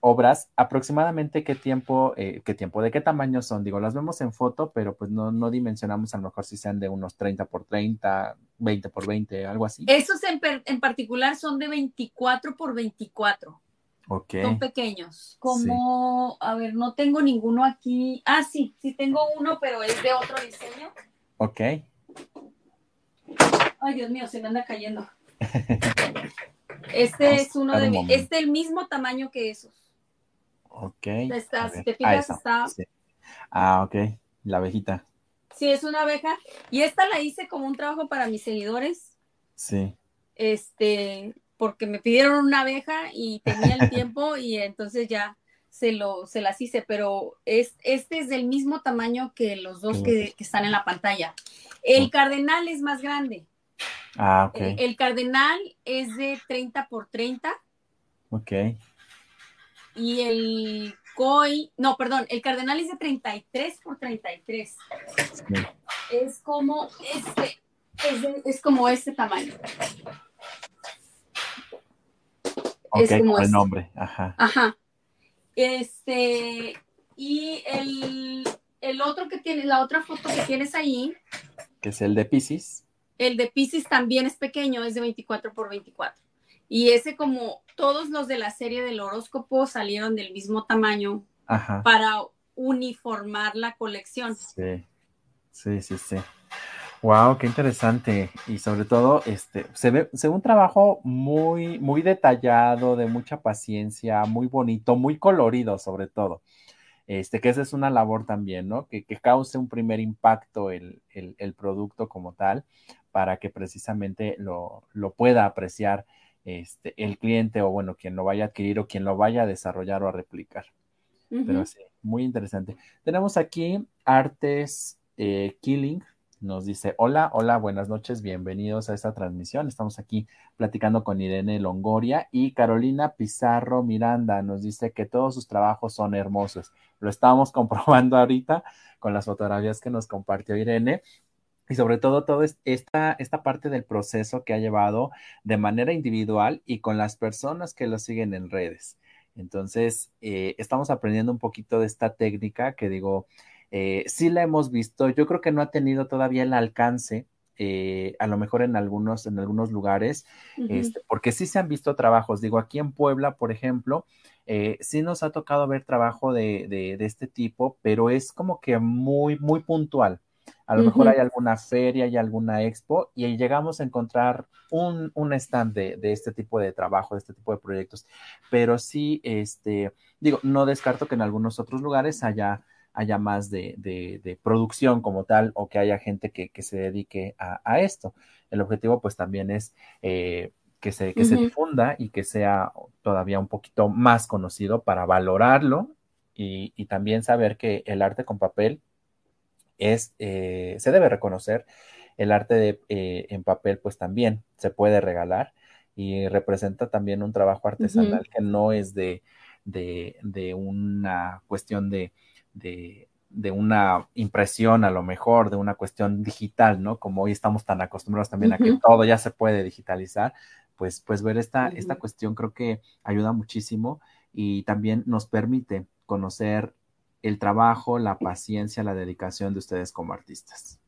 obras, aproximadamente qué tiempo, eh, qué tiempo, de qué tamaño son. Digo, las vemos en foto, pero pues no, no dimensionamos a lo mejor si sean de unos 30 por 30, 20 por 20, algo así. Esos en, en particular son de 24 por 24. Ok. Son pequeños. Como, a ver, no tengo ninguno aquí. Ah, sí, sí tengo uno, pero es de otro diseño. Ok. Ay, Dios mío, se me anda cayendo. Este es uno de mis, es del mismo tamaño que esos. Ok. te fijas, está. Ah, ok. La abejita. Sí, es una abeja. Y esta la hice como un trabajo para mis seguidores. Sí. Este, porque me pidieron una abeja y tenía el tiempo y entonces ya se lo, se las hice, pero es, este es del mismo tamaño que los dos que, están en la pantalla. El cardenal es más grande. Ah, ok. El, cardenal es de 30 por 30. Ok. Y el COI, no, perdón, el cardenal es de 33 por 33. Es como este, es, como este tamaño. Ok, es como el este. nombre, ajá. Ajá. Este, y el, otro que tienes, la otra foto que tienes ahí. Que es el de Pisces. El de Pisces también es pequeño, es de 24 por 24. Y ese como todos los de la serie del horóscopo salieron del mismo tamaño para uniformar la colección. Sí, sí, sí, sí. Wow, qué interesante. Y sobre todo, este, se ve, se ve un trabajo muy, muy detallado, de mucha paciencia, muy bonito, muy colorido, sobre todo. Este, que esa es una labor también, ¿no? Que, que cause un primer impacto el, el, producto como tal, para que precisamente lo, lo pueda apreciar este, el cliente o, bueno, quien lo vaya a adquirir o quien lo vaya a desarrollar o a replicar. Pero sí, muy interesante. Tenemos aquí artes eh, Killing, nos dice, hola, hola, buenas noches, bienvenidos a esta transmisión. Estamos aquí platicando con Irene Longoria y Carolina Pizarro Miranda nos dice que todos sus trabajos son hermosos. Lo estamos comprobando ahorita con las fotografías que nos compartió Irene y sobre todo toda esta, esta parte del proceso que ha llevado de manera individual y con las personas que lo siguen en redes. Entonces, eh, estamos aprendiendo un poquito de esta técnica que digo, eh, sí la hemos visto, yo creo que no ha tenido todavía el alcance, eh, a lo mejor en algunos, en algunos lugares, este, porque sí se han visto trabajos, digo, aquí en Puebla, por ejemplo, eh, sí nos ha tocado ver trabajo de, de, de, este tipo, pero es como que muy, muy puntual. A lo mejor hay alguna feria, hay alguna expo y llegamos a encontrar un, un stand de, de, este tipo de trabajo, de este tipo de proyectos. Pero sí, este, digo, no descarto que en algunos otros lugares haya, haya más de, de producción como tal o que haya gente que, que se dedique a, a, esto. El objetivo pues también es eh, que, se, que se difunda y que sea todavía un poquito más conocido para valorarlo y, y también saber que el arte con papel es, eh, se debe reconocer, el arte de, eh, en papel pues también se puede regalar y representa también un trabajo artesanal que no es de, de, de una cuestión de, de, de, una impresión a lo mejor, de una cuestión digital, ¿no? Como hoy estamos tan acostumbrados también a que todo ya se puede digitalizar, pues, pues ver esta, esta cuestión creo que ayuda muchísimo y también nos permite conocer el trabajo, la paciencia, la dedicación de ustedes como artistas.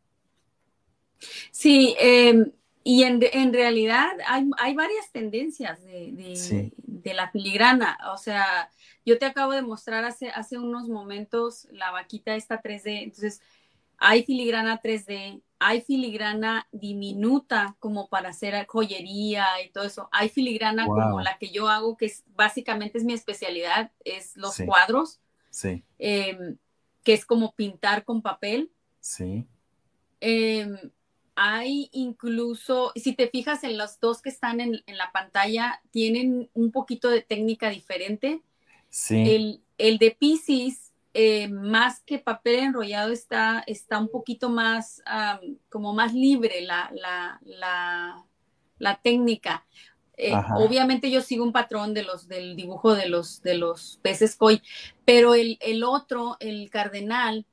Sí, eh, y en, en, realidad hay, hay varias tendencias de, de, sí. de, la filigrana. O sea, yo te acabo de mostrar hace, hace unos momentos la vaquita esta 3D. Entonces, hay filigrana 3D, hay filigrana diminuta como para hacer joyería y todo eso. Hay filigrana wow. como la que yo hago, que es, básicamente es mi especialidad, es los sí. cuadros. Sí. Eh, que es como pintar con papel. Sí. Eh, hay incluso, si te fijas en los dos que están en, en, la pantalla, tienen un poquito de técnica diferente. Sí. El, el de Pisces, eh, más que papel enrollado, está, está un poquito más, um, como más libre la, la, la, la técnica. Eh, obviamente yo sigo un patrón de los del dibujo de los de los peces koi, pero el, el otro, el cardenal,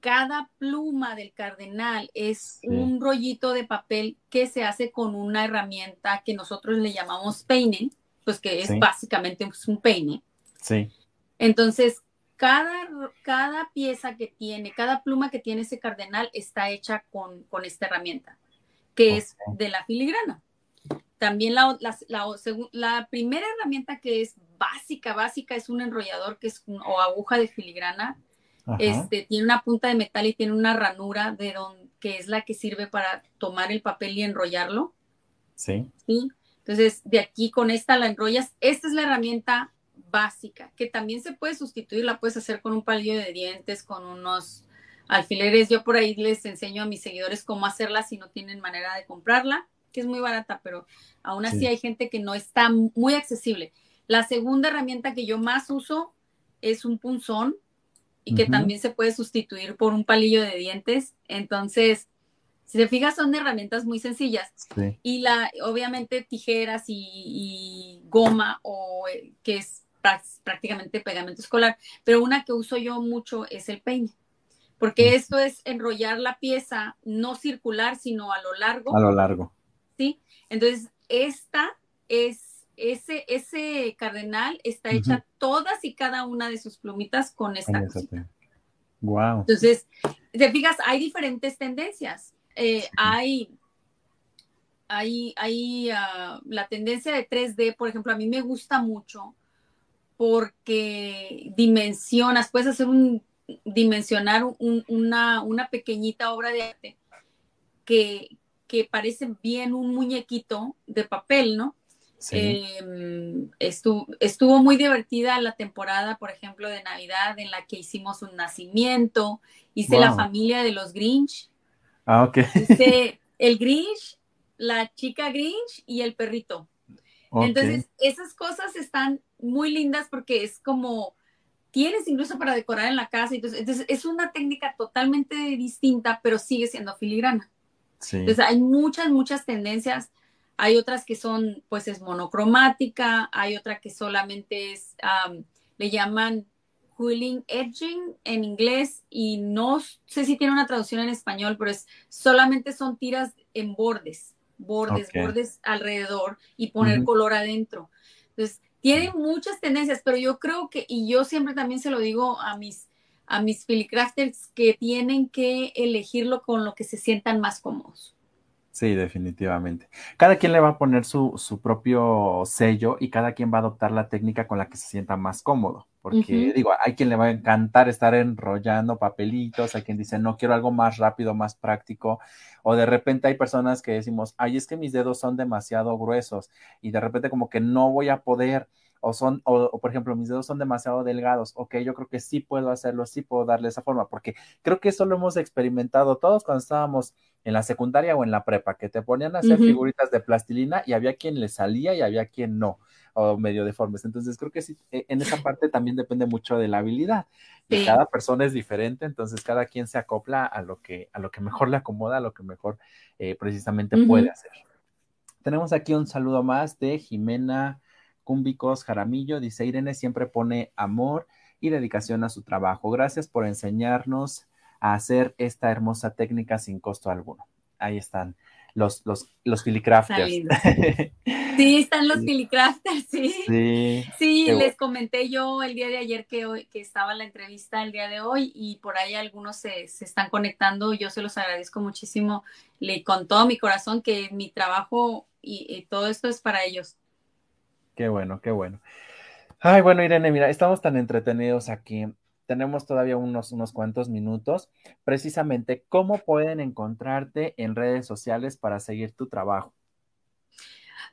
cada pluma del cardenal es sí. un rollito de papel que se hace con una herramienta que nosotros le llamamos peine, pues que es sí. básicamente un peine. Sí. Entonces, cada, cada pieza que tiene, cada pluma que tiene ese cardenal está hecha con, con esta herramienta, que okay. es de la filigrana. También la, la, la, la, primera herramienta que es básica, básica, es un enrollador que es un, o aguja de filigrana. Este, tiene una punta de metal y tiene una ranura de don, que es la que sirve para tomar el papel y enrollarlo. Sí. ¿Sí? Entonces, de aquí con esta la enrollas. Esta es la herramienta básica, que también se puede sustituir, la puedes hacer con un palillo de dientes, con unos alfileres. Yo por ahí les enseño a mis seguidores cómo hacerla si no tienen manera de comprarla que es muy barata, pero aún así sí. hay gente que no está muy accesible. La segunda herramienta que yo más uso es un punzón y que uh -huh. también se puede sustituir por un palillo de dientes. Entonces, si te fijas, son herramientas muy sencillas. Sí. Y la, obviamente, tijeras y, y goma, o eh, que es prácticamente pegamento escolar. Pero una que uso yo mucho es el peine porque esto es enrollar la pieza no circular, sino a lo largo. A lo largo. ¿Sí? Entonces, esta es, ese, ese cardenal está hecha uh -huh. todas y cada una de sus plumitas con esta cosita. Wow. Entonces, te fijas, hay diferentes tendencias. Eh, sí. Hay, hay, hay uh, la tendencia de 3D, por ejemplo, a mí me gusta mucho porque dimensionas, puedes hacer un, dimensionar un, una, una pequeñita obra de arte que, que parece bien un muñequito de papel, ¿no? Sí. Eh, estuvo, estuvo, muy divertida la temporada, por ejemplo, de Navidad, en la que hicimos un nacimiento, hice wow. la familia de los Grinch. Ah, ok. Hice el Grinch, la chica Grinch y el perrito. Okay. Entonces, esas cosas están muy lindas porque es como tienes incluso para decorar en la casa. Entonces, es una técnica totalmente distinta, pero sigue siendo filigrana. Entonces hay muchas, muchas tendencias. Hay otras que son, pues es monocromática, hay otra que solamente es, le llaman quilling edging en inglés y no sé si tiene una traducción en español, pero es solamente son tiras en bordes, bordes, bordes alrededor y poner color adentro. Entonces, tienen muchas tendencias, pero yo creo que, y yo siempre también se lo digo a mis, a mis filicrafters, que tienen que elegirlo con lo que se sientan más cómodos. Sí, definitivamente. Cada quien le va a poner su, su, propio sello y cada quien va a adoptar la técnica con la que se sienta más cómodo. Porque digo, hay quien le va a encantar estar enrollando papelitos, hay quien dice, no quiero algo más rápido, más práctico. O de repente hay personas que decimos, ay, es que mis dedos son demasiado gruesos y de repente como que no voy a poder o son, o, por ejemplo, mis dedos son demasiado delgados, ok, yo creo que sí puedo hacerlo, sí puedo darle esa forma, porque creo que eso lo hemos experimentado todos cuando estábamos en la secundaria o en la prepa, que te ponían a hacer figuritas de plastilina y había quien le salía y había quien no, o medio deformes. Entonces creo que sí, e, en esa parte también depende mucho de la habilidad. Y cada persona es diferente, entonces cada quien se acopla a lo que, a lo que mejor le acomoda, a lo que mejor eh, precisamente puede hacer. Tenemos aquí un saludo más de Jimena Cúmbicos Jaramillo, dice Irene, siempre pone amor y dedicación a su trabajo. Gracias por enseñarnos a hacer esta hermosa técnica sin costo alguno. Ahí están los, los, los filicrafters. Sí, están los filicrafters, sí. Sí, sí les comenté yo el día de ayer que, hoy, que estaba la entrevista el día de hoy y por ahí algunos se, están conectando. Yo se los agradezco muchísimo le, con todo mi corazón que mi trabajo y todo esto es para ellos. Qué bueno, qué bueno. Ay, bueno, Irene, mira, estamos tan entretenidos aquí. Tenemos todavía unos, unos cuantos minutos. Precisamente, ¿cómo pueden encontrarte en redes sociales para seguir tu trabajo?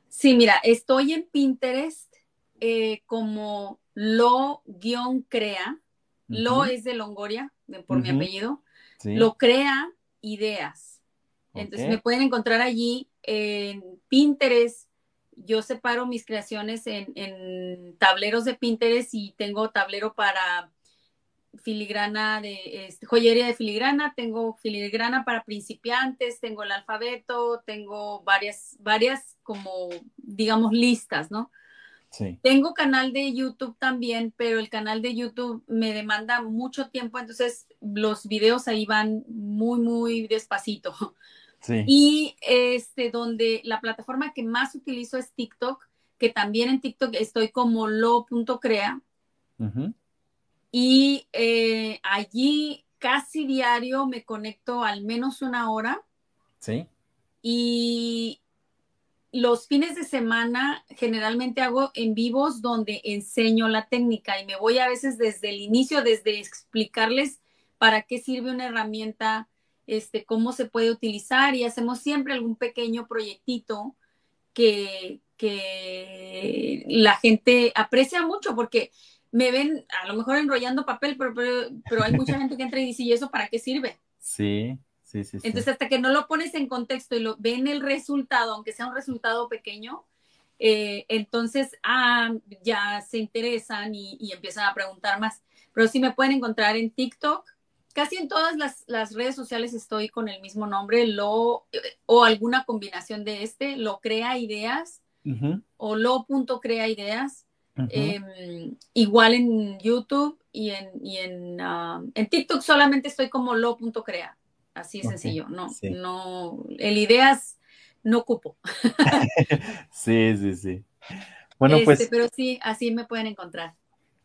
Sí, mira, estoy en Pinterest eh, como lo-crea. Lo es de Longoria, por mi apellido. Lo crea ideas. Entonces me pueden encontrar allí en Pinterest, yo separo mis creaciones en, tableros de Pinterest y tengo tablero para filigrana de este, joyería de filigrana, tengo filigrana para principiantes, tengo el alfabeto, tengo varias, varias como digamos listas, ¿no? Sí. Tengo canal de YouTube también, pero el canal de YouTube me demanda mucho tiempo, entonces los videos ahí van muy, muy despacito. Y este, donde la plataforma que más utilizo es TikTok, que también en TikTok estoy como lo.crea. Y eh, allí casi diario me conecto al menos una hora. Sí. Y los fines de semana generalmente hago en vivos donde enseño la técnica y me voy a veces desde el inicio, desde explicarles para qué sirve una herramienta este, cómo se puede utilizar y hacemos siempre algún pequeño proyectito que, que la gente aprecia mucho porque me ven a lo mejor enrollando papel, pero, pero, hay mucha gente que entra y dice, ¿y eso para qué sirve? Sí, sí, sí. Entonces, hasta que no lo pones en contexto y lo ven el resultado, aunque sea un resultado pequeño, eh, entonces ah, ya se interesan y, y, empiezan a preguntar más. Pero sí me pueden encontrar en TikTok Casi en todas las, redes sociales estoy con el mismo nombre, lo o alguna combinación de este, lo crea ideas o lo crea ideas. Em, igual en YouTube y en, en, ah, en, TikTok solamente estoy como lo.crea. Así es sencillo. No, no, el ideas no ocupo. sí, sí, sí. Bueno, pues. Este, pero sí, así me pueden encontrar.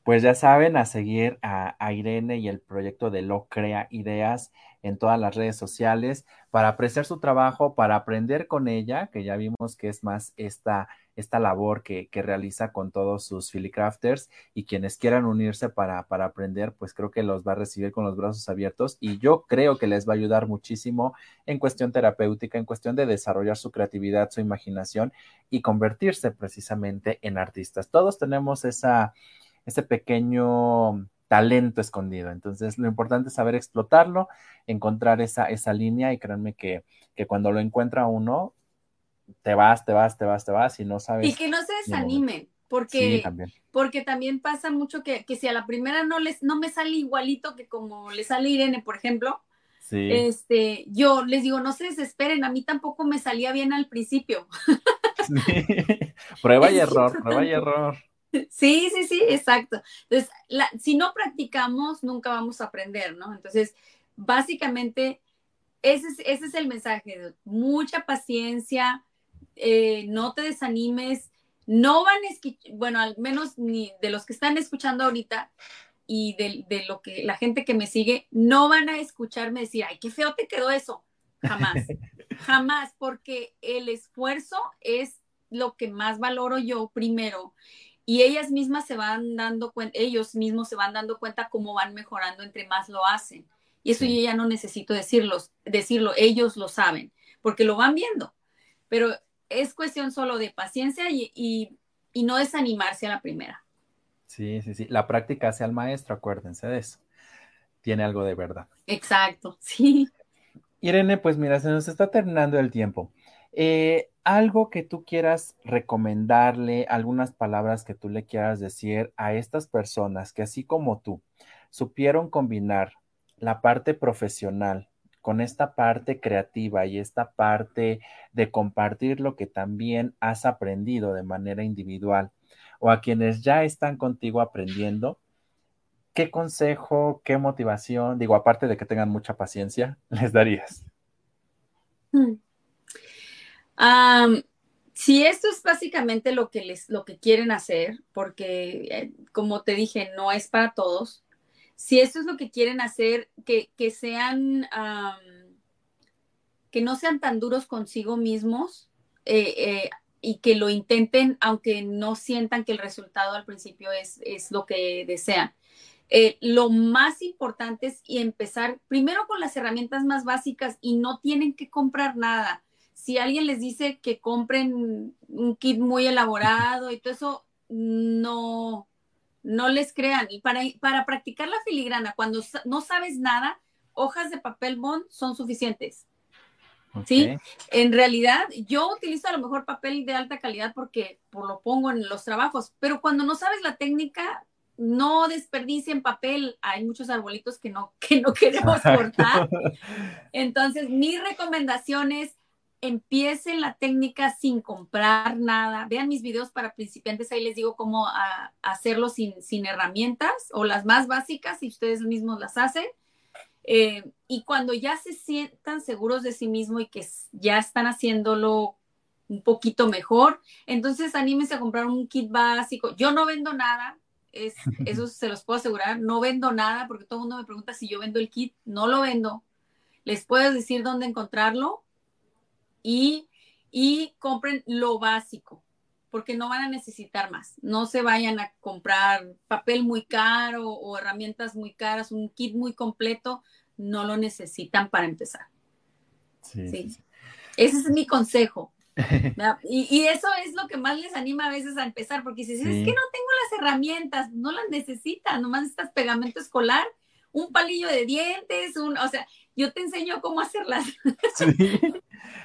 Pues ya saben, a seguir a, Irene y el proyecto de Lo Crea Ideas en todas las redes sociales para apreciar su trabajo, para aprender con ella, que ya vimos que es más esta, esta labor que, que realiza con todos sus Filicrafters y quienes quieran unirse para, para aprender, pues creo que los va a recibir con los brazos abiertos y yo creo que les va a ayudar muchísimo en cuestión terapéutica, en cuestión de desarrollar su creatividad, su imaginación y convertirse precisamente en artistas. Todos tenemos esa ese pequeño talento escondido. Entonces, lo importante es saber explotarlo, encontrar esa, esa línea y créanme que, que cuando lo encuentra uno, te vas, te vas, te vas, te vas y no sabes. Y que no se desanimen. Porque, también. porque también pasa mucho que, que, si a la primera no les no me sale igualito que como le sale Irene, por ejemplo, este, yo les digo, no se desesperen, a mí tampoco me salía bien al principio. Prueba y error, prueba y error. Sí, sí, sí, exacto. Entonces, si no practicamos, nunca vamos a aprender, ¿no? Entonces, básicamente, ese es, ese es el mensaje, mucha paciencia, eh, no te desanimes, no van a bueno, al menos ni de los que están escuchando ahorita y de, de, lo que la gente que me sigue, no van a escucharme decir, ay, qué feo te quedó eso. Jamás, jamás, porque el esfuerzo es lo que más valoro yo primero. Y ellas mismas se van dando cuenta, ellos mismos se van dando cuenta cómo van mejorando entre más lo hacen. Y eso yo ya no necesito decirlos, decirlo, ellos lo saben, porque lo van viendo. Pero es cuestión solo de paciencia y, no desanimarse a la primera. Sí, sí, sí. La práctica hace al maestro, acuérdense de eso. Tiene algo de verdad. Exacto, sí. Irene, pues mira, se nos está terminando el tiempo. Eh, algo que tú quieras recomendarle, algunas palabras que tú le quieras decir a estas personas que así como tú supieron combinar la parte profesional con esta parte creativa y esta parte de compartir lo que también has aprendido de manera individual o a quienes ya están contigo aprendiendo, ¿qué consejo, qué motivación, digo, aparte de que tengan mucha paciencia, les darías? Hmm. si esto es básicamente lo que les, lo que quieren hacer, porque eh, como te dije, no es para todos, si esto es lo que quieren hacer, que, sean, que no sean tan duros consigo mismos eh, eh, y que lo intenten, aunque no sientan que el resultado al principio es, es lo que desean. Lo más importante es empezar primero con las herramientas más básicas y no tienen que comprar nada. Si alguien les dice que compren un kit muy elaborado y todo eso, no, no les crean. Y para, para practicar la filigrana, cuando no sabes nada, hojas de papel bond son suficientes. ¿Sí? En realidad, yo utilizo a lo mejor papel de alta calidad porque por lo pongo en los trabajos, pero cuando no sabes la técnica, no desperdicien papel. Hay muchos arbolitos que no, que no queremos cortar. Entonces, mi recomendación es empiecen la técnica sin comprar nada. Vean mis videos para principiantes, ahí les digo cómo hacerlo sin, sin, herramientas o las más básicas si ustedes mismos las hacen. Eh, y cuando ya se sientan seguros de sí mismo y que ya están haciéndolo un poquito mejor, entonces anímense a comprar un kit básico. Yo no vendo nada, es, eso se los puedo asegurar, no vendo nada porque todo el mundo me pregunta si yo vendo el kit, no lo vendo. Les puedo decir dónde encontrarlo, y, y compren lo básico, porque no van a necesitar más. No se vayan a comprar papel muy caro o herramientas muy caras, un kit muy completo, no lo necesitan para empezar. Sí. Ese es mi consejo. y, y, eso es lo que más les anima a veces a empezar, porque si dices, es que no tengo las herramientas, no las necesitas, nomás necesitas pegamento escolar, un palillo de dientes, un, o sea, yo te enseño cómo hacerlas.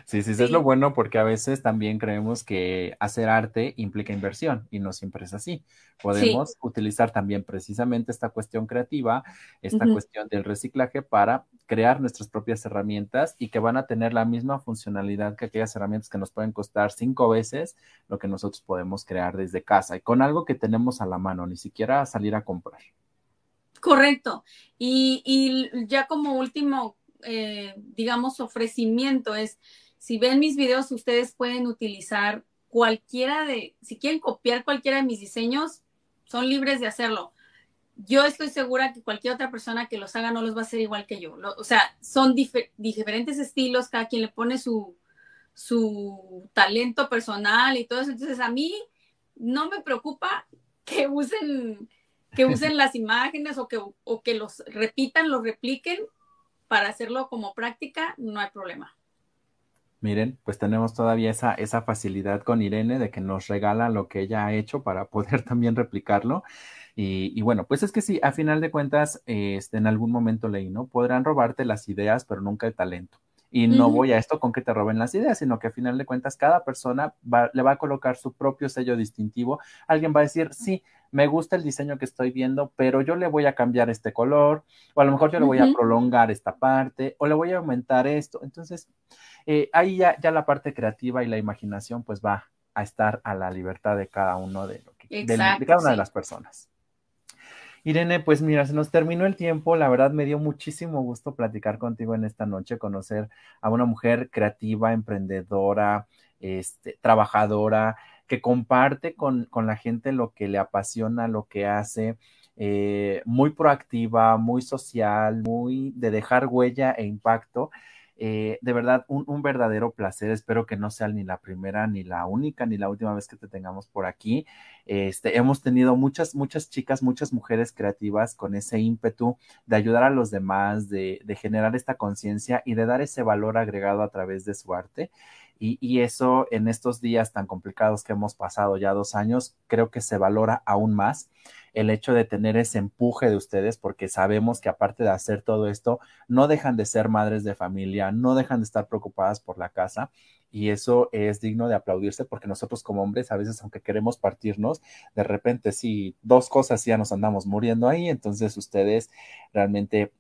Sí. sí, sí, es lo bueno porque a veces también creemos que hacer arte implica inversión y no siempre es así. Podemos utilizar también precisamente esta cuestión creativa, esta cuestión del reciclaje para crear nuestras propias herramientas y que van a tener la misma funcionalidad que aquellas herramientas que nos pueden costar cinco veces lo que nosotros podemos crear desde casa y con algo que tenemos a la mano, ni siquiera salir a comprar. Correcto. Y, ya como último, eh, digamos, ofrecimiento es, si ven mis videos, ustedes pueden utilizar cualquiera de, si quieren copiar cualquiera de mis diseños, son libres de hacerlo. Yo estoy segura que cualquier otra persona que los haga no los va a hacer igual que yo. o sea, son diferentes estilos, cada quien le pone su, su talento personal y todo eso. Entonces, a mí no me preocupa que usen que usen las imágenes o que, o que los repitan, los repliquen para hacerlo como práctica, no hay problema. Miren, pues tenemos todavía esa, esa facilidad con Irene de que nos regala lo que ella ha hecho para poder también replicarlo. Y, bueno, pues es que sí, a final de cuentas, este, en algún momento leí, ¿no? Podrán robarte las ideas, pero nunca el talento. Y no voy a esto con que te roben las ideas, sino que a final de cuentas cada persona le va a colocar su propio sello distintivo. Alguien va a decir, sí, me gusta el diseño que estoy viendo, pero yo le voy a cambiar este color, o a lo mejor yo le voy a prolongar esta parte, o le voy a aumentar esto. Entonces, eh, ahí ya, ya la parte creativa y la imaginación pues va a estar a la libertad de cada uno de, lo que, de, cada una de las personas. Irene, pues mira, se nos terminó el tiempo. La verdad me dio muchísimo gusto platicar contigo en esta noche, conocer a una mujer creativa, emprendedora, este, trabajadora, que comparte con, la gente lo que le apasiona, lo que hace, eh, muy proactiva, muy social, muy de dejar huella e impacto. Eh, de verdad, un, verdadero placer. Espero que no sea ni la primera, ni la única, ni la última vez que te tengamos por aquí. Este, hemos tenido muchas, muchas chicas, muchas mujeres creativas con ese ímpetu de ayudar a los demás, de, de generar esta conciencia y de dar ese valor agregado a través de su arte. Y, eso en estos días tan complicados que hemos pasado ya dos años, creo que se valora aún más el hecho de tener ese empuje de ustedes, porque sabemos que aparte de hacer todo esto, no dejan de ser madres de familia, no dejan de estar preocupadas por la casa. Y eso es digno de aplaudirse porque nosotros como hombres, a veces, aunque queremos partirnos, de repente sí, dos cosas ya nos andamos muriendo ahí. Entonces ustedes realmente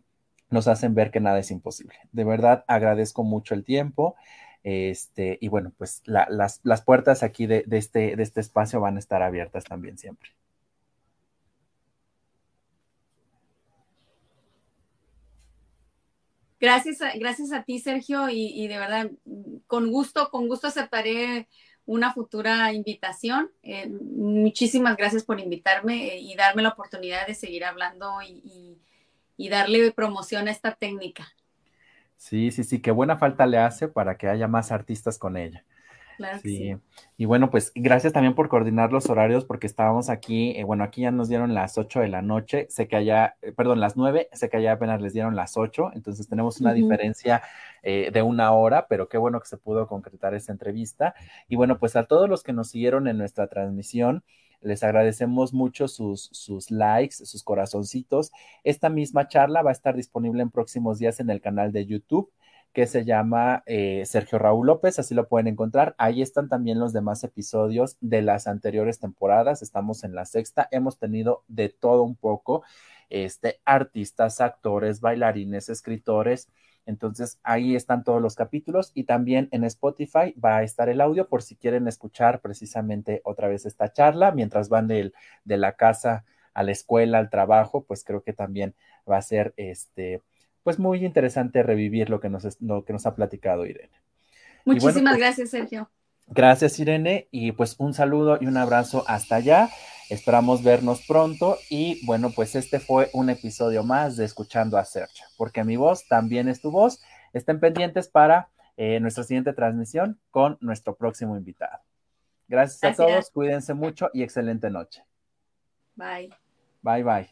nos hacen ver que nada es imposible. De verdad, agradezco mucho el tiempo. Este, y bueno, pues las, las, puertas aquí de, este, de este espacio van a estar abiertas también siempre. Gracias a, gracias a ti, Sergio, y, de verdad, con gusto, con gusto aceptaré una futura invitación. Eh, muchísimas gracias por invitarme eh, y darme la oportunidad de seguir hablando y, y darle promoción a esta técnica. Sí, sí, sí, qué buena falta le hace para que haya más artistas con ella. Claro sí. Y bueno, pues gracias también por coordinar los horarios porque estábamos aquí, eh, bueno, aquí ya nos dieron las 8 de la noche, sé que allá, eh, perdón, las 9, sé que allá apenas les dieron las 8, entonces tenemos una diferencia eh, de una hora, pero qué bueno que se pudo concretar esta entrevista. Y bueno, pues a todos los que nos siguieron en nuestra transmisión, les agradecemos mucho sus, sus likes, sus corazoncitos. Esta misma charla va a estar disponible en próximos días en el canal de YouTube que se llama eh, Sergio Raúl López, así lo pueden encontrar. Ahí están también los demás episodios de las anteriores temporadas. Estamos en la sexta, hemos tenido de todo un poco, este, artistas, actores, bailarines, escritores. Entonces ahí están todos los capítulos y también en Spotify va a estar el audio por si quieren escuchar precisamente otra vez esta charla mientras van de, de la casa a la escuela, al trabajo, pues creo que también va a ser este, pues muy interesante revivir lo que nos, lo que nos ha platicado Irene. Muchísimas pues gracias, Sergio. Gracias, Irene, y pues un saludo y un abrazo hasta allá. Esperamos vernos pronto y bueno, pues este fue un episodio más de Escuchando a Sergio, porque mi voz también es tu voz. Estén pendientes para eh, nuestra siguiente transmisión con nuestro próximo invitado. Gracias a todos, cuídense mucho y excelente noche. Bye. Bye, bye.